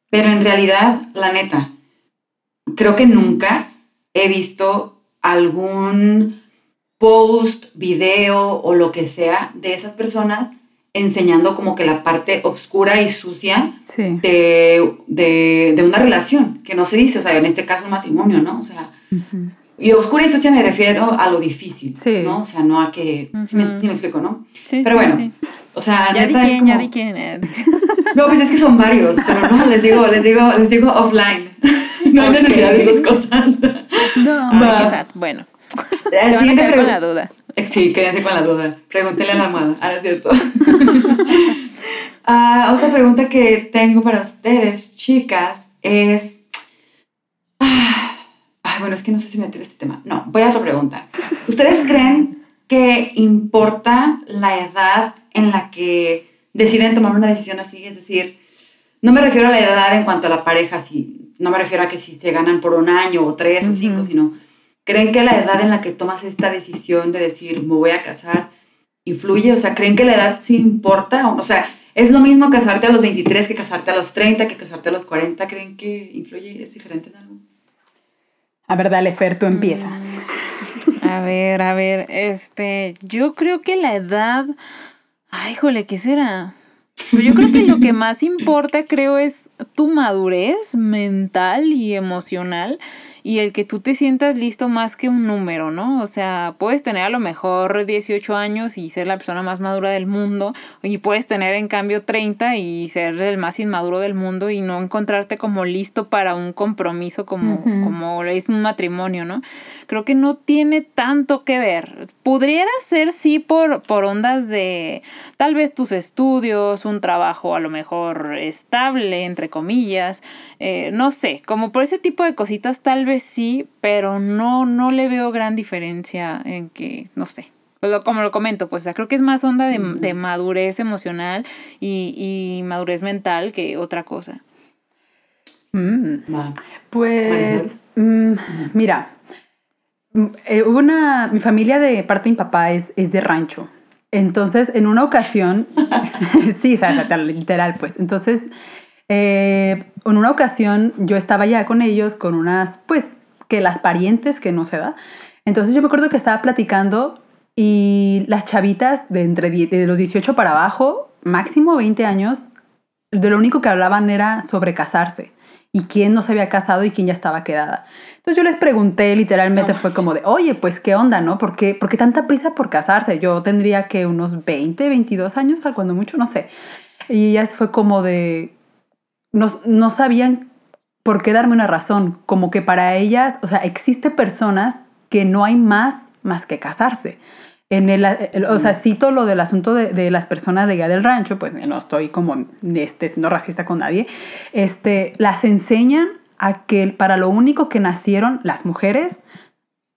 pero en realidad, la neta, creo que nunca he visto algún post, video o lo que sea de esas personas enseñando como que la parte oscura y sucia de, de, una relación, que no se dice, o sea, en este caso un matrimonio, ¿no? O sea, y oscura y sucia me refiero a lo difícil, ¿no? O sea, no a que, si me, explico, ¿no? pero bueno, o sea, ya di quién, ya di quién. Eh. No, pues es que son varios, pero no, les digo, les digo, les digo offline. No hay necesidad de dos cosas. No, Ay, bueno. Eh, Se van a con la duda. Sí, quédense con la duda. Pregúntenle a la almohada. Ahora es cierto. Ah, otra pregunta que tengo para ustedes, chicas, es. Ah, bueno, es que no sé si meter este tema. No, voy a otra pregunta. ¿Ustedes creen que importa la edad en la que deciden tomar una decisión así? Es decir, no me refiero a la edad en cuanto a la pareja, si, no me refiero a que si se ganan por un año o tres o cinco, sino ¿Creen que la edad en la que tomas esta decisión de decir, me voy a casar, influye? O sea, ¿creen que la edad sí importa? O sea, ¿es lo mismo casarte a los 23 que casarte a los 30, que casarte a los 40? ¿Creen que influye? ¿Es diferente en algo? A ver, dale, Fer, tú empieza. Mm, a ver, a ver, este, yo creo que la edad, ay, jole, ¿qué será? Pues yo creo que lo que más importa, creo, es tu madurez mental y emocional y el que tú te sientas listo más que un número, ¿no? O sea, puedes tener a lo mejor 18 años y ser la persona más madura del mundo, y puedes tener en cambio 30 y ser el más inmaduro del mundo y no encontrarte como listo para un compromiso como, como es un matrimonio, ¿no? Creo que no tiene tanto que ver. Pudiera ser sí por, por ondas de tal vez tus estudios, un trabajo a lo mejor estable, entre comillas, eh, no sé, como por ese tipo de cositas tal vez sí, pero no, no le veo gran diferencia en que, no sé. Como lo comento, pues creo que es más onda de, madurez emocional y, madurez mental que otra cosa. Mm. Pues, mm, mira, mm, eh, una, mi familia de parte de mi papá es, es de rancho. Entonces, en una ocasión, sí, o sea, literal, pues. Entonces, eh, en una ocasión yo estaba ya con ellos, con unas, pues, que las parientes que no se da. Entonces yo me acuerdo que estaba platicando y las chavitas de entre de los 18 para abajo, máximo 20 años, de lo único que hablaban era sobre casarse y quién no se había casado y quién ya estaba quedada. Entonces yo les pregunté, literalmente fue como de, oye, pues qué onda, ¿no? ¿Por qué, ¿Por qué tanta prisa por casarse? Yo tendría que unos 20, 22 años, cuando mucho, no sé. Y ellas fue como de, no, sabían por qué darme una razón, como que para ellas, o sea, existe personas que no hay más más que casarse. En el, o sea, cito lo del asunto de, las personas de allá del rancho, pues no estoy como este, siendo racista con nadie, este, las enseñan a que para lo único que nacieron las mujeres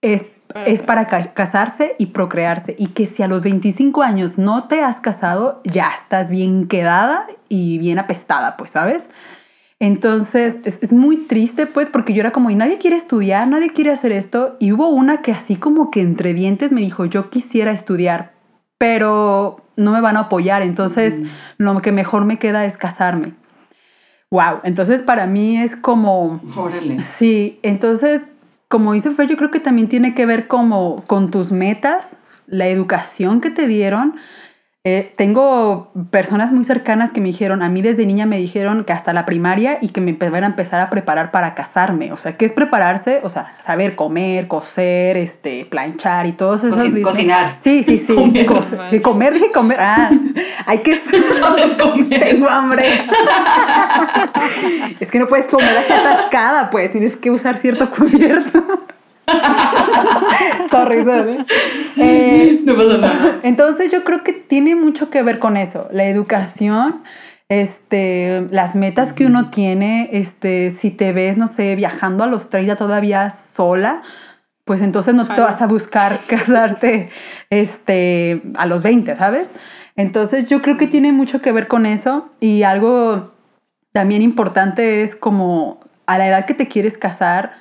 es, es para casarse y procrearse. Y que si a los 25 años no te has casado, ya estás bien quedada y bien apestada, pues, ¿sabes? Entonces es, muy triste, pues, porque yo era como, y nadie quiere estudiar, nadie quiere hacer esto. Y hubo una que así como que entre dientes me dijo, yo quisiera estudiar, pero no me van a apoyar, entonces lo que mejor me queda es casarme. Wow, entonces para mí es como... Órale. Sí, entonces, como dice Fer, yo creo que también tiene que ver como con tus metas, la educación que te dieron, eh, tengo personas muy cercanas que me dijeron, a mí desde niña me dijeron que hasta la primaria y que me van a empezar a preparar para casarme. O sea, ¿qué es prepararse? O sea, saber comer, coser, este, planchar y todos esos... Cocin cocinar. Sí, sí, sí. Comer, comer, de comer. Ah, hay que saber comer. Tengo hambre. es que no puedes comer así atascada, pues. Tienes que usar cierto cubierto. sorry, sorry. Eh, no pasa nada. Entonces yo creo que tiene mucho que ver con eso, la educación, este, las metas que uno tiene, este, si te ves, no sé, viajando a los 30 todavía sola, pues entonces no te vas a buscar casarte este, a los 20, ¿sabes? Entonces yo creo que tiene mucho que ver con eso y algo también importante es como a la edad que te quieres casar,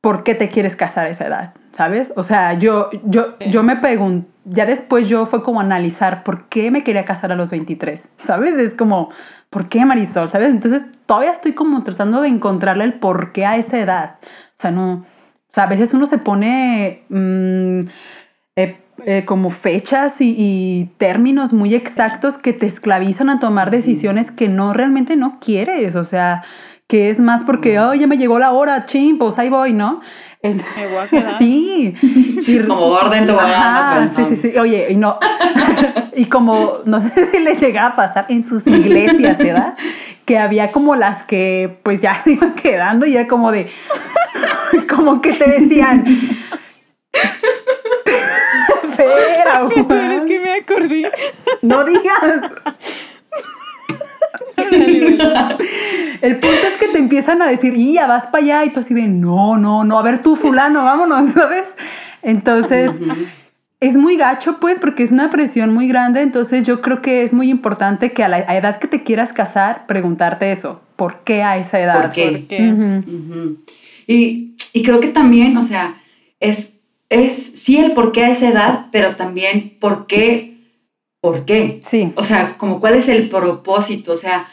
¿por qué te quieres casar a esa edad? ¿Sabes? O sea, yo, yo, yo me pregunto, ya después yo fue como analizar por qué me quería casar a los 23, ¿sabes? Es como, ¿por qué Marisol? ¿Sabes? Entonces todavía estoy como tratando de encontrarle el por qué a esa edad. O sea, no, o sea, a veces uno se pone mm, eh, eh, como fechas y, términos muy exactos que te esclavizan a tomar decisiones que no realmente no quieres. O sea, que es más porque, oh, ya me llegó la hora, ching, pues ahí voy, ¿no? sí. como orden Sí, sí, sí. Oye, y no. y como, no sé si le llegaba a pasar en sus iglesias, ¿verdad? Que había como las que pues ya se iban quedando y era como de. como que te decían. Espera, Es que me acordé. No digas. El punto es que te empiezan a decir, y ya vas para allá, y tú así de, no, no, no, a ver tú, fulano, vámonos, ¿sabes? Entonces, es muy gacho, pues, porque es una presión muy grande, entonces yo creo que es muy importante que a la edad que te quieras casar, preguntarte eso, ¿por qué a esa edad? ¿Por qué? y, y, creo que también, o sea, es, es sí el por qué a esa edad, pero también por qué ¿por qué? Sí. O sea, como cuál es el propósito, o sea,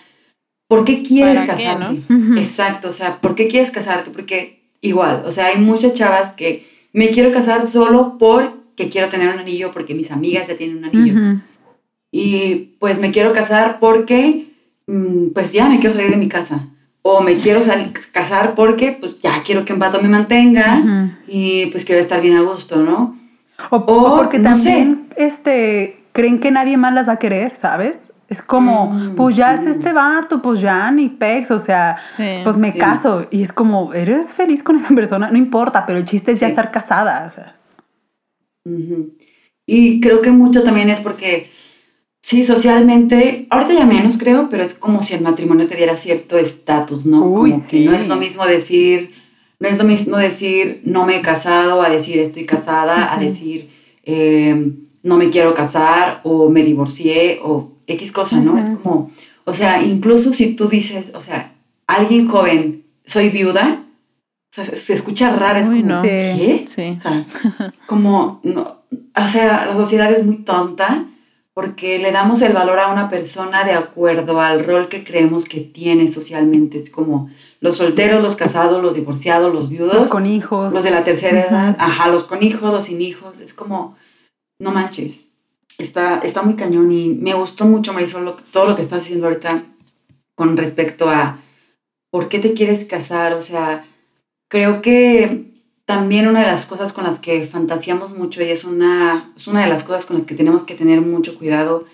¿por qué quieres casarte? Exacto, o sea, ¿por qué quieres casarte? Porque igual, o sea, hay muchas chavas que me quiero casar solo porque quiero tener un anillo, porque mis amigas ya tienen un anillo. Y pues me quiero casar porque, mm, pues ya me quiero salir de mi casa. O me quiero casar porque, pues ya quiero que un pato me mantenga y pues quiero estar bien a gusto, ¿no? O, porque también, este, creen que nadie más las va a querer, ¿sabes? Es como, mm, pues ya es este vato, pues ya ni pex, o sea, pues me caso. Y es como, ¿eres feliz con esa persona? No importa, pero el chiste es ya estar casada. O sea. Y creo que mucho también es porque, sí, socialmente, ahorita ya menos creo, pero es como si el matrimonio te diera cierto estatus, ¿no? como que no es lo mismo decir, no es lo mismo decir no me he casado a decir estoy casada, a decir... Eh, no me quiero casar o me divorcié o X cosa, ¿no? Es como, o sea, incluso si tú dices, o sea, alguien joven, soy viuda, o sea, se escucha raro, es como, ¿qué? Sí. O sea, como, no, o sea, la sociedad es muy tonta porque le damos el valor a una persona de acuerdo al rol que creemos que tiene socialmente. Es como los solteros, los casados, los divorciados, los viudos. Los con hijos. Los de la tercera edad. Ajá, los con hijos, los sin hijos. Es como, no manches, está, está muy cañón y me gustó mucho, Marisol, todo lo que estás haciendo ahorita con respecto a por qué te quieres casar. O sea, creo que también una de las cosas con las que fantaseamos mucho y es una, es una de las cosas con las que tenemos que tener mucho cuidado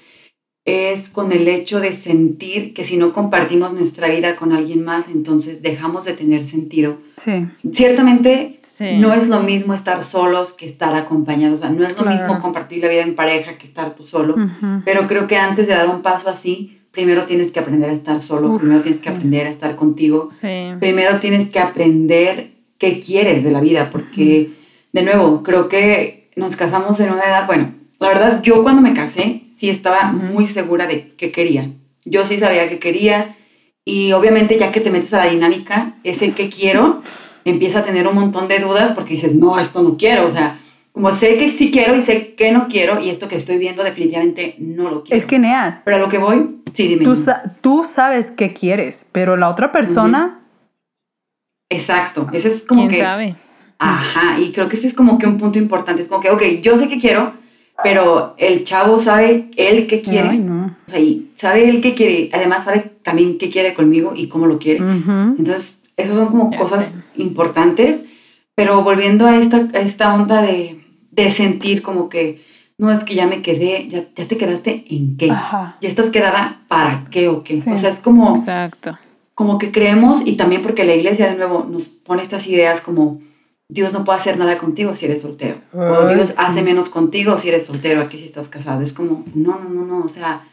es con el hecho de sentir que si no compartimos nuestra vida con alguien más, entonces dejamos de tener sentido. Sí. Ciertamente no es lo mismo estar solos que estar acompañados, o sea, no es lo mismo compartir la vida en pareja que estar tú solo, pero creo que antes de dar un paso así, primero tienes que aprender a estar solo, primero tienes que aprender a estar contigo, primero tienes que aprender qué quieres de la vida, porque, de nuevo, creo que nos casamos en una edad, bueno, la verdad, yo cuando me casé, sí estaba muy segura de qué quería. Yo sí sabía qué quería y obviamente ya que te metes a la dinámica, ese que quiero empieza a tener un montón de dudas porque dices, no, esto no quiero, o sea, como sé que sí quiero y sé que no quiero y esto que estoy viendo definitivamente no lo quiero. Es que Nea. Pero a lo que voy, sí, dime. Tú, sabes qué quieres, pero la otra persona... Exacto, ese es como ¿Quién que... sabe? Ajá, y creo que ese es como que un punto importante, es como que, ok, yo sé que quiero, pero el chavo sabe él qué quiere. Ay, no. O sea, y sabe él qué quiere, además sabe también qué quiere conmigo y cómo lo quiere. Entonces, esas son como Ya cosas sé. importantes, pero volviendo a esta, a esta onda de, de sentir como que, no, es que ya me quedé, ya, ya te quedaste en qué. Ajá. Ya estás quedada para qué o qué. Sí. O sea, es como, Exacto. Como que creemos y también porque la iglesia de nuevo nos pone estas ideas como Dios no puede hacer nada contigo si eres soltero. o Ay, Dios sí. hace menos contigo si eres soltero, aquí si estás casado. Es como, no, no, no, no. O sea,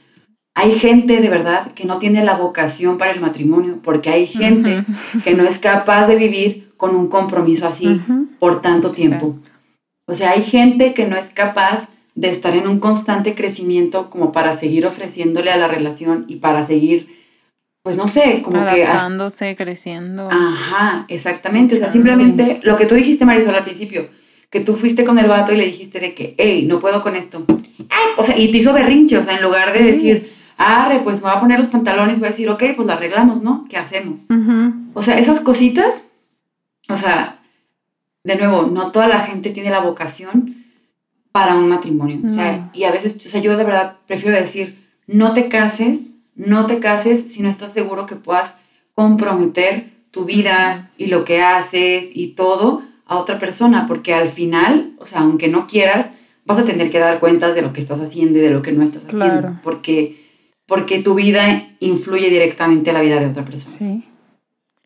hay gente de verdad que no tiene la vocación para el matrimonio porque hay gente que no es capaz de vivir con un compromiso así por tanto tiempo. O sea, hay gente que no es capaz de estar en un constante crecimiento como para seguir ofreciéndole a la relación y para seguir, pues no sé, como que... hasta- creciendo. Ajá, exactamente. O sea, Sí. simplemente lo que tú dijiste, Marisol, al principio, que tú fuiste con el vato y le dijiste de que, hey, no puedo con esto. Ay, o sea, y te hizo berrinche, o sea, en lugar de decir, arre, pues me voy a poner los pantalones, voy a decir, ok, pues lo arreglamos, ¿no? ¿Qué hacemos? O sea, esas cositas, o sea, de nuevo, no toda la gente tiene la vocación para un matrimonio. O sea, y a veces, o sea, yo de verdad prefiero decir, no te cases, no te cases si no estás seguro que puedas comprometer tu vida y lo que haces y todo a otra persona, porque al final, o sea, aunque no quieras, vas a tener que dar cuentas de lo que estás haciendo y de lo que no estás haciendo, Claro. porque, porque tu vida influye directamente a la vida de otra persona. Sí,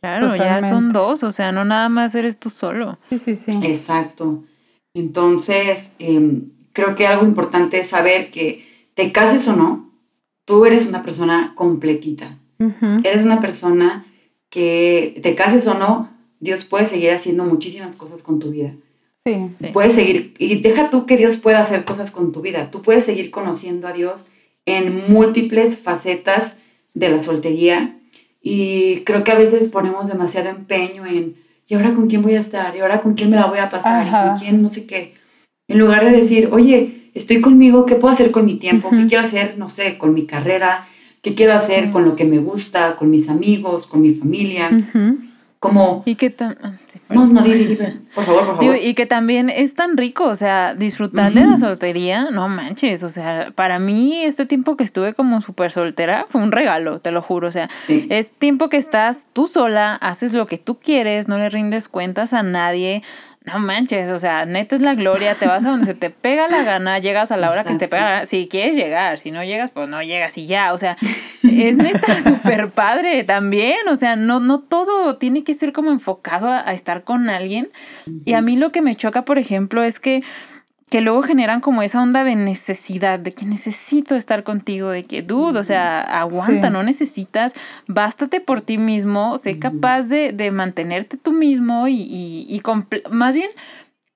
Claro, ya son dos, o sea, no nada más eres tú solo. sí, sí, sí. Exacto. Entonces, em, creo que algo importante es saber que te cases o no, tú eres una persona completita. Eres una persona que te cases o no, Dios puede seguir haciendo muchísimas cosas con tu vida. Sí. Sí. Puedes seguir, y deja tú que Dios pueda hacer cosas con tu vida. Tú puedes seguir conociendo a Dios en múltiples facetas de la soltería. Y creo que a veces ponemos demasiado empeño en, ¿y ahora con quién voy a estar? ¿Y ahora con quién me la voy a pasar? ¿Y con quién no sé qué? En lugar de decir, oye, estoy conmigo, ¿qué puedo hacer con mi tiempo? ¿Qué quiero hacer, no sé, con mi carrera? ¿Qué quiero hacer con lo que me gusta, con mis amigos, con mi familia? Como, Y que tan... ah, no, no, por favor, por favor. y que también es tan rico, o sea, disfrutar de la soltería, no manches, o sea, para mí este tiempo que estuve como súper soltera fue un regalo, te lo juro, o sea, Sí. es tiempo que estás tú sola, haces lo que tú quieres, no le rindes cuentas a nadie. No manches, o sea, neta es la gloria, te vas a donde se te pega la gana, llegas a la hora que se te pega la gana, si quieres llegar, si no llegas, pues no llegas y ya, o sea, es neta súper padre también, o sea, no, no todo tiene que ser como enfocado a, a estar con alguien. Y a mí lo que me choca, por ejemplo, es que que luego generan como esa onda de necesidad, de que necesito estar contigo, de que, dude, o sea, aguanta, Sí. no necesitas, bástate por ti mismo, sé capaz de, de mantenerte tú mismo y, y, y más bien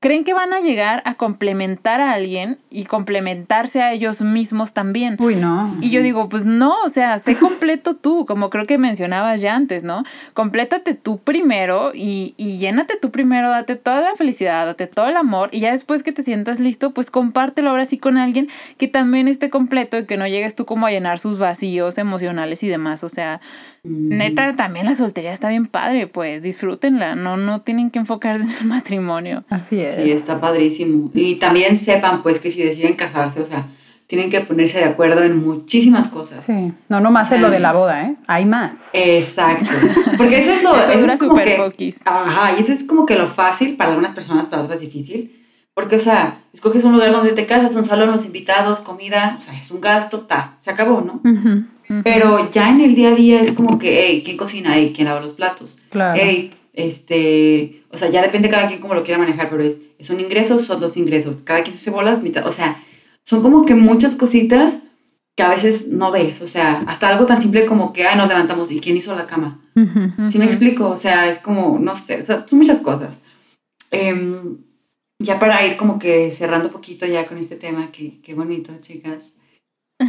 creen que van a llegar a complementar a alguien y complementarse a ellos mismos también. Uy, no. Y yo digo, pues no, o sea, sé completo tú, como creo que mencionabas ya antes, ¿no? Complétate tú primero y, y llénate tú primero, date toda la felicidad, date todo el amor y ya después que te sientas listo, pues compártelo ahora sí con alguien que también esté completo y que no llegues tú como a llenar sus vacíos emocionales y demás, o sea, neta, también la soltería está bien padre, pues disfrútenla, no, no tienen que enfocarse en el matrimonio. Así es. Sí, está padrísimo. Y también sepan, pues, que si deciden casarse, o sea, tienen que ponerse de acuerdo en muchísimas cosas. Sí. No, nomás es lo de la boda, ¿eh? Hay más. Exacto. Porque eso es lo Eso eso es como que, poquis. Ajá, y eso es como que lo fácil para algunas personas, para otras difícil. Porque, o sea, escoges un lugar donde te casas, un salón, los invitados, comida, o sea, es un gasto, tas, se acabó, ¿no? Pero ya en el día a día es como que, hey, ¿quién cocina? Hey, ¿quién lava los platos? Claro. Hey, este, o sea, ya depende cada quien cómo lo quiera manejar, pero es, es un ingreso, son dos ingresos. Cada quien se hace bolas, mitad, o sea, son como que muchas cositas que a veces no ves, o sea, hasta algo tan simple como que, ay, nos levantamos, ¿y quién hizo la cama? Ujú. ¿Sí me explico? O sea, es como, no sé, o sea, son muchas cosas. Em, ya para ir como que cerrando un poquito ya con este tema, que qué bonito, chicas.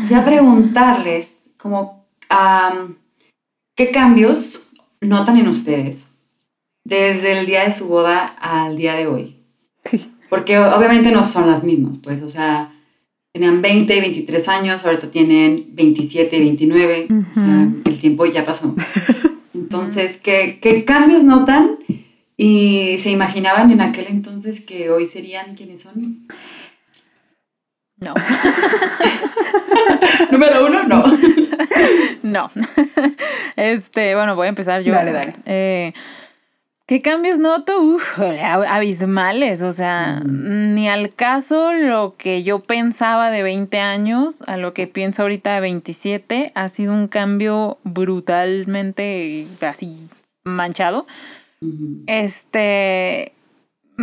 Ya preguntarles como, am, ¿qué cambios notan en ustedes desde el día de su boda al día de hoy? Porque obviamente no son las mismas, pues, o sea, tenían 20, 23 años, ahorita tienen 27, 29, o sea, el tiempo ya pasó. Entonces, ¿qué, ¿qué cambios notan y se imaginaban en aquel entonces que hoy serían quienes son? No. Número uno, no. no. Este, bueno, voy a empezar yo. Dale, dale. Eh, ¿Qué cambios noto? Uf, abismales, o sea, ni al caso lo que yo pensaba de 20 años a lo que pienso ahorita de 27 ha sido un cambio brutalmente así manchado. Este,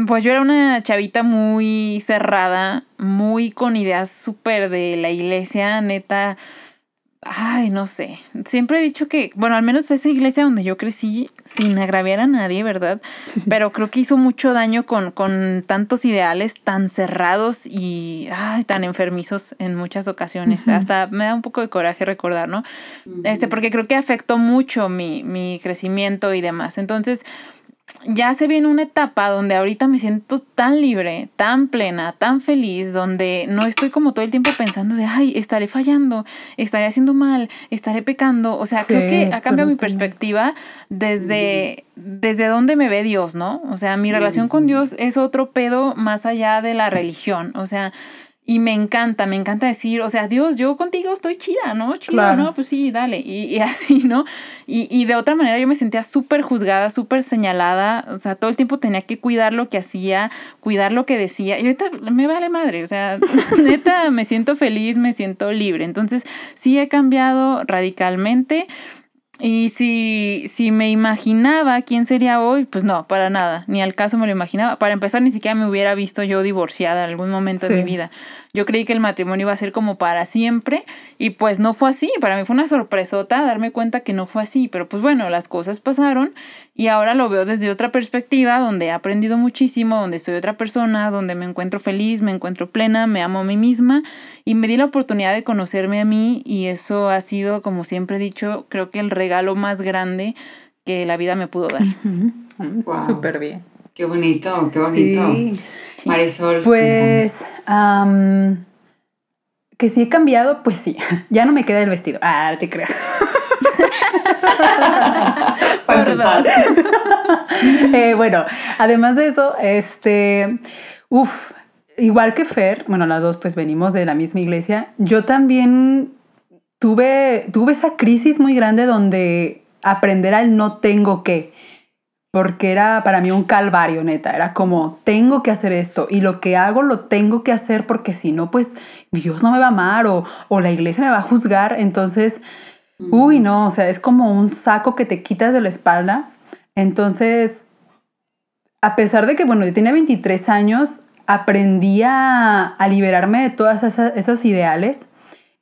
pues yo era una chavita muy cerrada, muy con ideas súper de la iglesia, neta Ay, no sé. Siempre he dicho que, bueno, al menos esa iglesia donde yo crecí, sin agraviar a nadie, ¿verdad? Pero creo que hizo mucho daño con, con tantos ideales tan cerrados y ay, tan enfermizos en muchas ocasiones. Hasta me da un poco de coraje recordar, ¿no? Este, porque creo que afectó mucho mi, mi crecimiento y demás. Entonces, ya se viene una etapa donde ahorita me siento tan libre, tan plena, tan feliz, donde no estoy como todo el tiempo pensando de, ay, estaré fallando, estaré haciendo mal, estaré pecando. O sea, creo que ha cambiado mi perspectiva desde, desde donde me ve Dios, ¿no? O sea, mi relación con Dios es otro pedo más allá de la religión. O sea, y me encanta, me encanta decir, o sea, Dios, yo contigo estoy chida, ¿no? Chida, ¿no? Pues sí, dale. Y, así, ¿no? Y, y, de otra manera yo me sentía súper juzgada, súper señalada. O sea, todo el tiempo tenía que cuidar lo que hacía, cuidar lo que decía. Y ahorita me vale madre. O sea, neta, me siento feliz, me siento libre. Entonces, sí he cambiado radicalmente. Y si, si me imaginaba quién sería hoy, pues no, para nada, ni al caso me lo imaginaba. Para empezar, ni siquiera me hubiera visto yo divorciada en algún momento de mi vida. Yo creí que el matrimonio iba a ser como para siempre y pues no fue así. Para mí fue una sorpresota darme cuenta que no fue así, pero pues bueno, las cosas pasaron y ahora lo veo desde otra perspectiva, donde he aprendido muchísimo, donde soy otra persona, donde me encuentro feliz, me encuentro plena, me amo a mí misma y me di la oportunidad de conocerme a mí y eso ha sido, como siempre he dicho, creo que el regalo más grande que la vida me pudo dar. Súper bien. Qué bonito, qué bonito. Marisol. Pues que si he cambiado, pues sí. Ya no me queda el vestido. Ah, te creo. eh, bueno, además de eso, este, uff, igual que Fer, bueno, las dos pues venimos de la misma iglesia, yo también tuve, tuve esa crisis muy grande donde aprender al no tengo que porque era para mí un calvario, neta. Era como, tengo que hacer esto y lo que hago lo tengo que hacer porque si no, pues Dios no me va a amar o, o la iglesia me va a juzgar. Entonces, uy, no, o sea, es como un saco que te quitas de la espalda. Entonces, a pesar de que, bueno, yo tenía 23 años, aprendí a, a liberarme de todas esas, esos ideales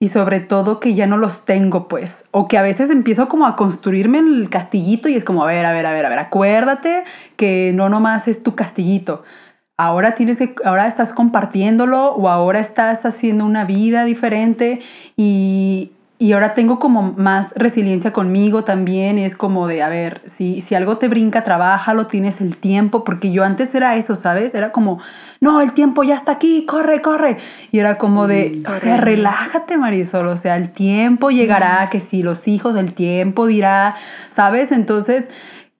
y sobre todo que ya no los tengo, pues, o que a veces empiezo como a construirme el castillito y es como, a ver, a ver, a ver, a ver, acuérdate que no nomás es tu castillito. Ahora tienes que, ahora estás compartiéndolo o ahora estás haciendo una vida diferente y, y ahora tengo como más resiliencia conmigo también. Es como de, a ver, si, si algo te brinca, trabájalo, tienes el tiempo. Porque yo antes era eso, ¿sabes? Era como, no, el tiempo ya está aquí, corre, corre. Y era como de, mm, o sea, relájate, Marisol. O sea, el tiempo llegará, que si los hijos, el tiempo dirá, ¿sabes? Entonces,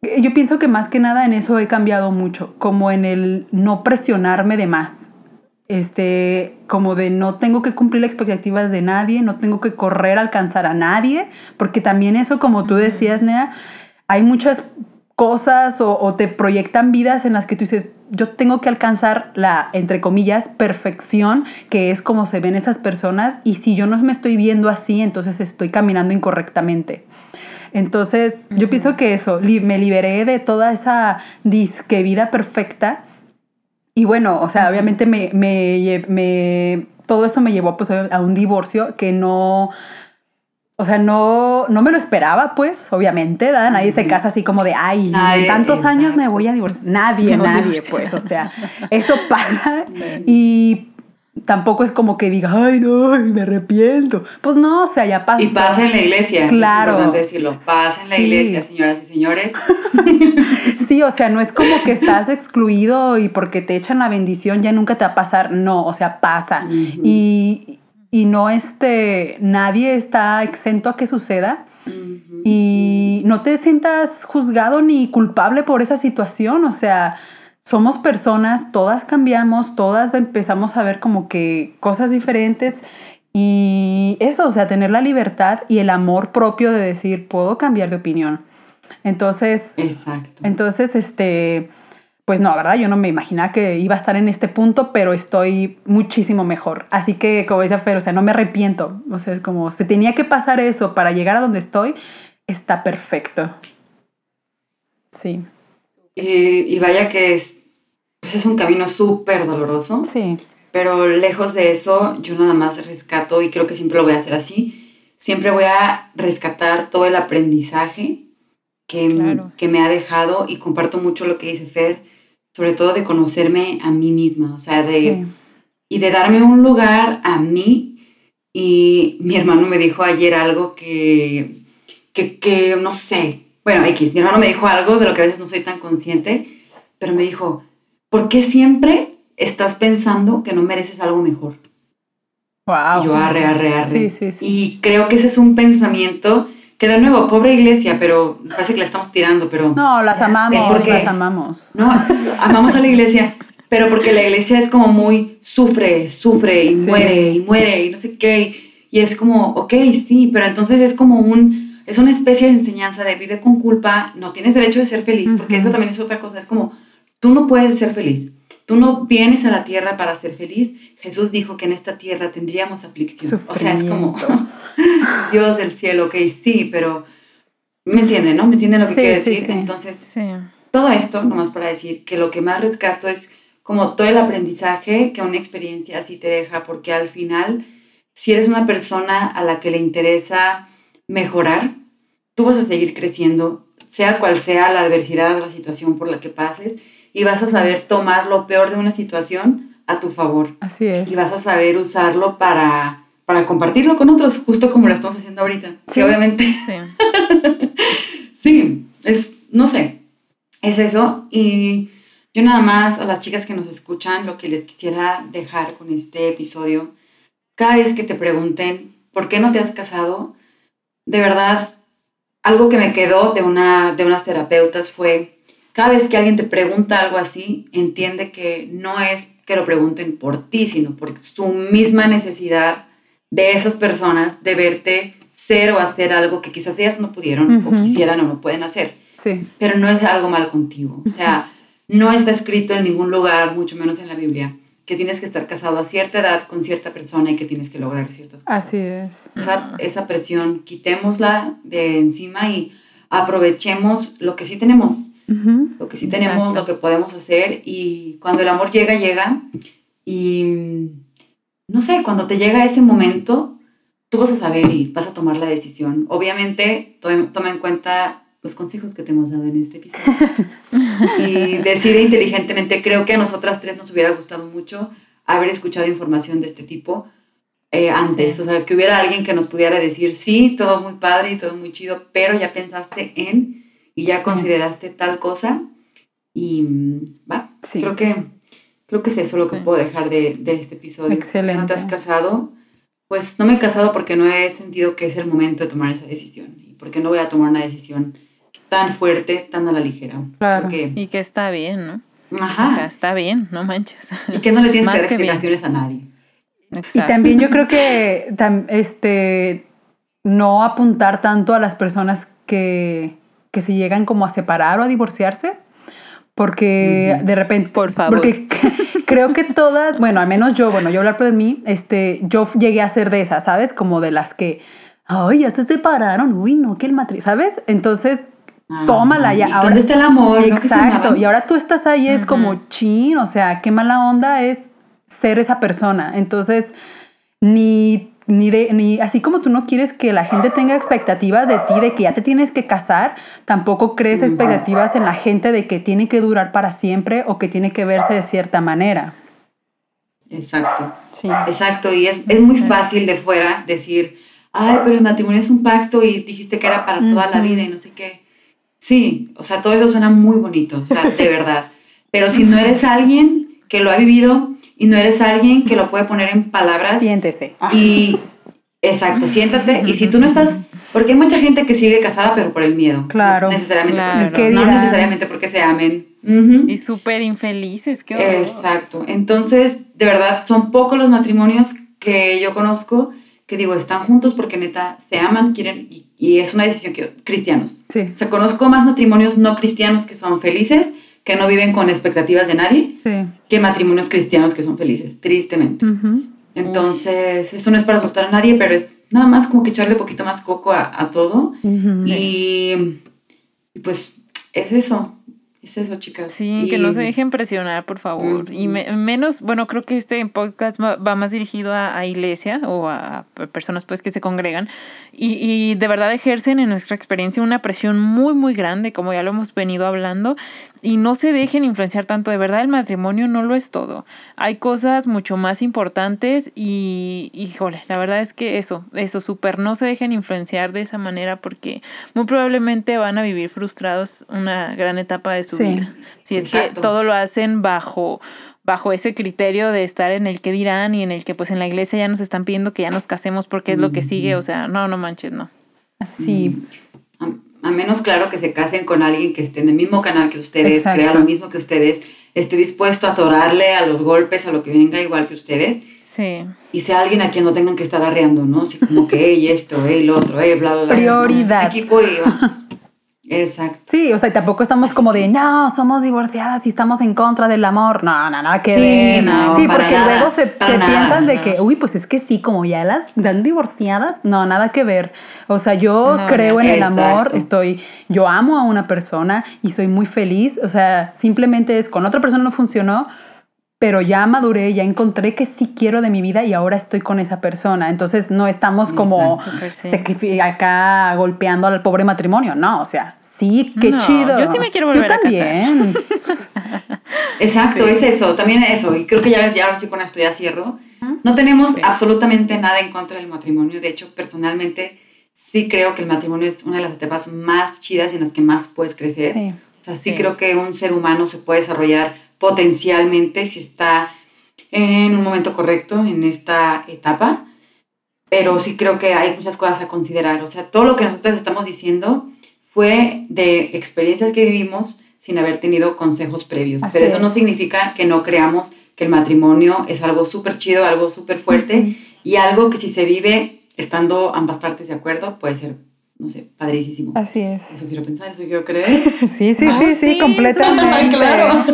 yo pienso que más que nada en eso he cambiado mucho, como en el no presionarme de más este, como de no tengo que cumplir las expectativas de nadie, no tengo que correr a alcanzar a nadie, porque también eso, como tú decías, Nea, hay muchas cosas o, te proyectan vidas en las que tú dices, yo tengo que alcanzar la, entre comillas, perfección, que es como se ven esas personas, y si yo no me estoy viendo así, entonces estoy caminando incorrectamente. Entonces, yo pienso que eso, me liberé de toda esa disque vida perfecta y bueno, o sea, obviamente me, me, todo eso me llevó pues, a un divorcio que no, o sea, no, no me lo esperaba, pues, obviamente, ¿verdad? Nadie se casa así como de, ay, en tantos años me voy a divorciar. Nadie, nadie, pues, o sea, eso pasa. y tampoco es como que diga, ay, no, me arrepiento. Pues no, o sea, ya pasa. Y pasa en la iglesia. Claro. Es importante decirlo, pasa en la iglesia, señoras y señores. sí, o sea, no es como que estás excluido y porque te echan la bendición ya nunca te va a pasar. No, o sea, pasa. y, y, no, este, nadie está exento a que suceda. Y no te sientas juzgado ni culpable por esa situación, o sea, somos personas, todas cambiamos, todas empezamos a ver como que cosas diferentes y eso, o sea, tener la libertad y el amor propio de decir, puedo cambiar de opinión. Entonces, Exacto. entonces, este, pues no, ¿verdad? Yo no me imaginaba que iba a estar en este punto, pero estoy muchísimo mejor. Así que, como dice Fer, o sea, no me arrepiento. O sea, es como, si tenía que pasar eso para llegar a donde estoy, está perfecto. Sí. Y, y vaya que es, pues es un camino súper doloroso. Sí. Pero lejos de eso, yo nada más rescato, y creo que siempre lo voy a hacer así, siempre voy a rescatar todo el aprendizaje que, Claro. que me ha dejado y comparto mucho lo que dice Fer, sobre todo de conocerme a mí misma, o sea, de, Sí. y de darme un lugar a mí. Y mi hermano me dijo ayer algo que, que, que no sé, bueno, X, mi hermano me dijo algo de lo que a veces no soy tan consciente, pero me dijo, ¿por qué siempre estás pensando que no mereces algo mejor? Wow. Y yo arre, arre, arre. Sí, sí, sí. Y creo que ese es un pensamiento que de nuevo, pobre iglesia, pero parece que la estamos tirando, pero No, las amamos, sé, porque- las amamos. no, amamos a la iglesia, pero porque la iglesia es como muy sufre, sufre y muere y muere y no sé qué. Y es como, ok, sí, pero entonces es como un, es una especie de enseñanza de vive con culpa, no tienes derecho de ser feliz, porque eso Ujú. también es otra cosa. Es como, tú no puedes ser feliz. Tú no vienes a la tierra para ser feliz. Jesús dijo que en esta tierra tendríamos aflicción. O sea, es como. Dios del cielo, ok, sí, pero me entienden, ¿no? ¿Me entienden lo que Sí, quiero sí, decir? sí. Entonces, todo esto, nomás para decir que lo que más rescato es como todo el aprendizaje que una experiencia así te deja, porque al final, si eres una persona a la que le interesa mejorar, tú vas a seguir creciendo, sea cual sea la adversidad, la situación por la que pases, y vas a saber tomar lo peor de una situación a tu favor Así es. y vas a saber usarlo para, para compartirlo con otros, justo como lo estamos haciendo ahorita. Sí. Que obviamente Sí. Sí, es, no sé, es eso. Y yo nada más a las chicas que nos escuchan, lo que les quisiera dejar con este episodio, cada vez que te pregunten, ¿por qué no te has casado? De verdad, algo que me quedó de, una, de unas terapeutas fue, cada vez que alguien te pregunta algo así, entiende que no es que lo pregunten por ti, sino por su misma necesidad de esas personas de verte ser o hacer algo que quizás ellas no pudieron o quisieran o no pueden hacer, Sí. pero no es algo mal contigo. O sea, no está escrito en ningún lugar, mucho menos en la Biblia, que tienes que estar casado a cierta edad con cierta persona y que tienes que lograr ciertas cosas. Así es. Esa, esa presión, quitémosla de encima y aprovechemos lo que sí tenemos, lo que sí tenemos, Exacto. lo que podemos hacer y cuando el amor llega, llega y no sé, cuando te llega ese momento, tú vas a saber y vas a tomar la decisión. Obviamente, tome- toma en cuenta los consejos que te hemos dado en este episodio y decide inteligentemente. Creo que a nosotras tres nos hubiera gustado mucho haber escuchado información de este tipo eh, antes. Sí. O sea, que hubiera alguien que nos pudiera decir, sí, todo muy padre y todo muy chido, pero ya pensaste en y ya Sí. consideraste tal cosa y mm, va. Sí. Creo que creo que es eso lo que puedo dejar de, de este episodio. Excelente. ¿No te has casado? Pues no me he casado porque no he sentido que es el momento de tomar esa decisión y porque no voy a tomar una decisión tan fuerte, tan a la ligera. Claro. Porque, Y que está bien, ¿no? ajá. O sea, está bien, no manches. y que no le tienes más que dar que bien. explicaciones a nadie. Y Exacto. también yo creo que este, no apuntar tanto a las personas que, que se llegan como a separar o a divorciarse, porque de repente... Por favor. Porque creo que todas, bueno, al menos yo, bueno, yo hablar por mí, este, yo llegué a ser de esas, ¿sabes? Como de las que, ay, ya se separaron, uy, no, que el matrimonio, ¿sabes? Entonces, Ah, Tómala ya, ¿y ahora- ¿Dónde está el amor? ¿No que se Exacto, y ahora tú estás ahí, es como chin, o sea, qué mala onda es ser esa persona. Entonces, ni, ni, de, ni así como tú no quieres que la gente tenga expectativas de ti, de que ya te tienes que casar, tampoco crees expectativas en la gente de que tiene que durar para siempre o que tiene que verse de cierta manera. Exacto. Sí. Exacto, y es, es muy fácil de fuera decir, ay, pero el matrimonio es un pacto y dijiste que era para toda la vida y no sé qué. Sí, o sea, todo eso suena muy bonito, o sea, de verdad. Pero si no eres alguien que lo ha vivido y no eres alguien que lo puede poner en palabras Siéntese. y, exacto, siéntate. Y si tú no estás, porque hay mucha gente que sigue casada, pero por el miedo. Claro. No necesariamente, Claro. porque, Es que no necesariamente porque se amen. Y súper infelices, qué horror. Exacto. Entonces, de verdad, son pocos los matrimonios que yo conozco que digo, están juntos porque neta se aman, quieren, y, y es una decisión que cristianos. Sí. O sea, conozco más matrimonios no cristianos que son felices, que no viven con expectativas de nadie, Sí. que matrimonios cristianos que son felices, tristemente. Entonces, esto no es para asustar a nadie, pero es nada más como que echarle poquito más coco a, a todo. Y pues es eso, es eso, chicas. Sí, Y- que no se dejen presionar, por favor. Y me- menos, bueno, creo que este podcast va, va más dirigido a, a iglesia o a, a personas pues que se congregan y, y de verdad ejercen en nuestra experiencia una presión muy, muy grande, como ya lo hemos venido hablando, y no se dejen influenciar tanto. De verdad, el matrimonio no lo es todo. Hay cosas mucho más importantes y, híjole, la verdad es que eso, eso, súper, no se dejen influenciar de esa manera porque muy probablemente van a vivir frustrados una gran etapa de su Sí. vida. Si es Exacto. que todo lo hacen bajo bajo ese criterio de estar en el que dirán y en el que pues en la iglesia ya nos están pidiendo que ya nos casemos porque es lo que sigue, o sea, no, no manches, no. Así. A, a menos, claro, que se casen con alguien que esté en el mismo canal que ustedes, Exacto. crea lo mismo que ustedes, esté dispuesto a atorarle a los golpes, a lo que venga igual que ustedes, Sí. y sea alguien a quien no tengan que estar arreando, ¿no? Así como que, hey, esto, hey, lo otro, hey, bla, bla, bla. Prioridad. Equipo y vamos. Exacto. Sí, o sea, y tampoco estamos como de, no, somos divorciadas y estamos en contra del amor. No, no, nada que Sí, ver. no, sí, porque nada, luego se, para se nada, piensan de que, uy, pues es que sí, como ya las dan divorciadas. No, nada que ver. O sea, yo No, creo en el amor, estoy, yo amo a una persona y soy muy feliz. O sea, simplemente es con otra persona no funcionó, pero ya maduré, ya encontré que sí quiero de mi vida y ahora estoy con esa persona. Entonces no estamos como Exacto, sí. acá golpeando al pobre matrimonio. No, o sea, sí, qué No, chido. yo sí me quiero volver Yo a casar. también. Exacto, Sí. es eso, también eso, y creo que ya, ya ahora sí con esto ya cierro. No tenemos Sí. absolutamente nada en contra del matrimonio, de hecho, personalmente sí creo que el matrimonio es una de las etapas más chidas y en las que más puedes crecer. Sí. O sea, sí, Sí. creo que un ser humano se puede desarrollar potencialmente si está en un momento correcto en esta etapa, pero sí creo que hay muchas cosas a considerar. O sea, todo lo que nosotros estamos diciendo fue de experiencias que vivimos sin haber tenido consejos previos. Así pero eso es. no significa que no creamos que el matrimonio es algo súper chido, algo súper fuerte y algo que si se vive estando ambas partes de acuerdo puede ser, no sé, padricísimo. Así es. Eso quiero pensar, eso quiero creer. Sí, sí, Ah, sí, sí, sí, completamente. claro.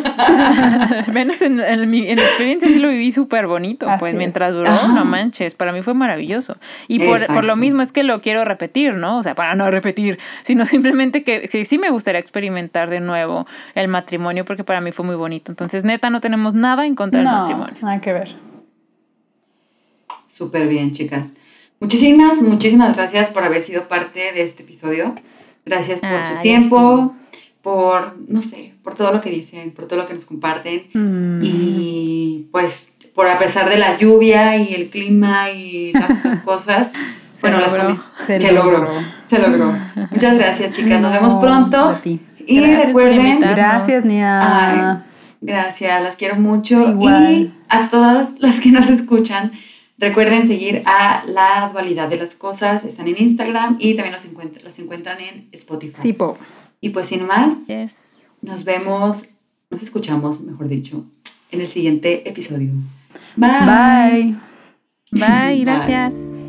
Menos en, en mi, en mi experiencia sí lo viví súper bonito, Así pues es. mientras duró, no manches, para mí fue maravilloso. Y por, por lo mismo es que lo quiero repetir, ¿no? O sea, para no repetir, sino simplemente que, que sí me gustaría experimentar de nuevo el matrimonio porque para mí fue muy bonito. Entonces, neta, no tenemos nada en contra del No, matrimonio. nada que ver. Súper bien, chicas. Muchísimas, muchísimas gracias por haber sido parte de este episodio. Gracias por Ay, su tiempo, por, no sé, por todo lo que dicen, por todo lo que nos comparten. Mm. Y pues, por a pesar de la lluvia y el clima y todas estas cosas, Se bueno, las logró. condi- Se se, logró. logró. Se logró. Muchas gracias, chicas. Nos No, vemos pronto. a ti. Y Gracias recuerden. Gracias, Nia. Ay, gracias, las quiero mucho. Igual. Y a todas las que nos escuchan, recuerden seguir a La Dualidad de las Cosas. Están en Instagram y también los encuentran, las encuentran en Spotify. Sí, po. Y pues sin más, Yes. nos vemos, nos escuchamos, mejor dicho, en el siguiente episodio. Bye. Bye. Bye, Bye. gracias.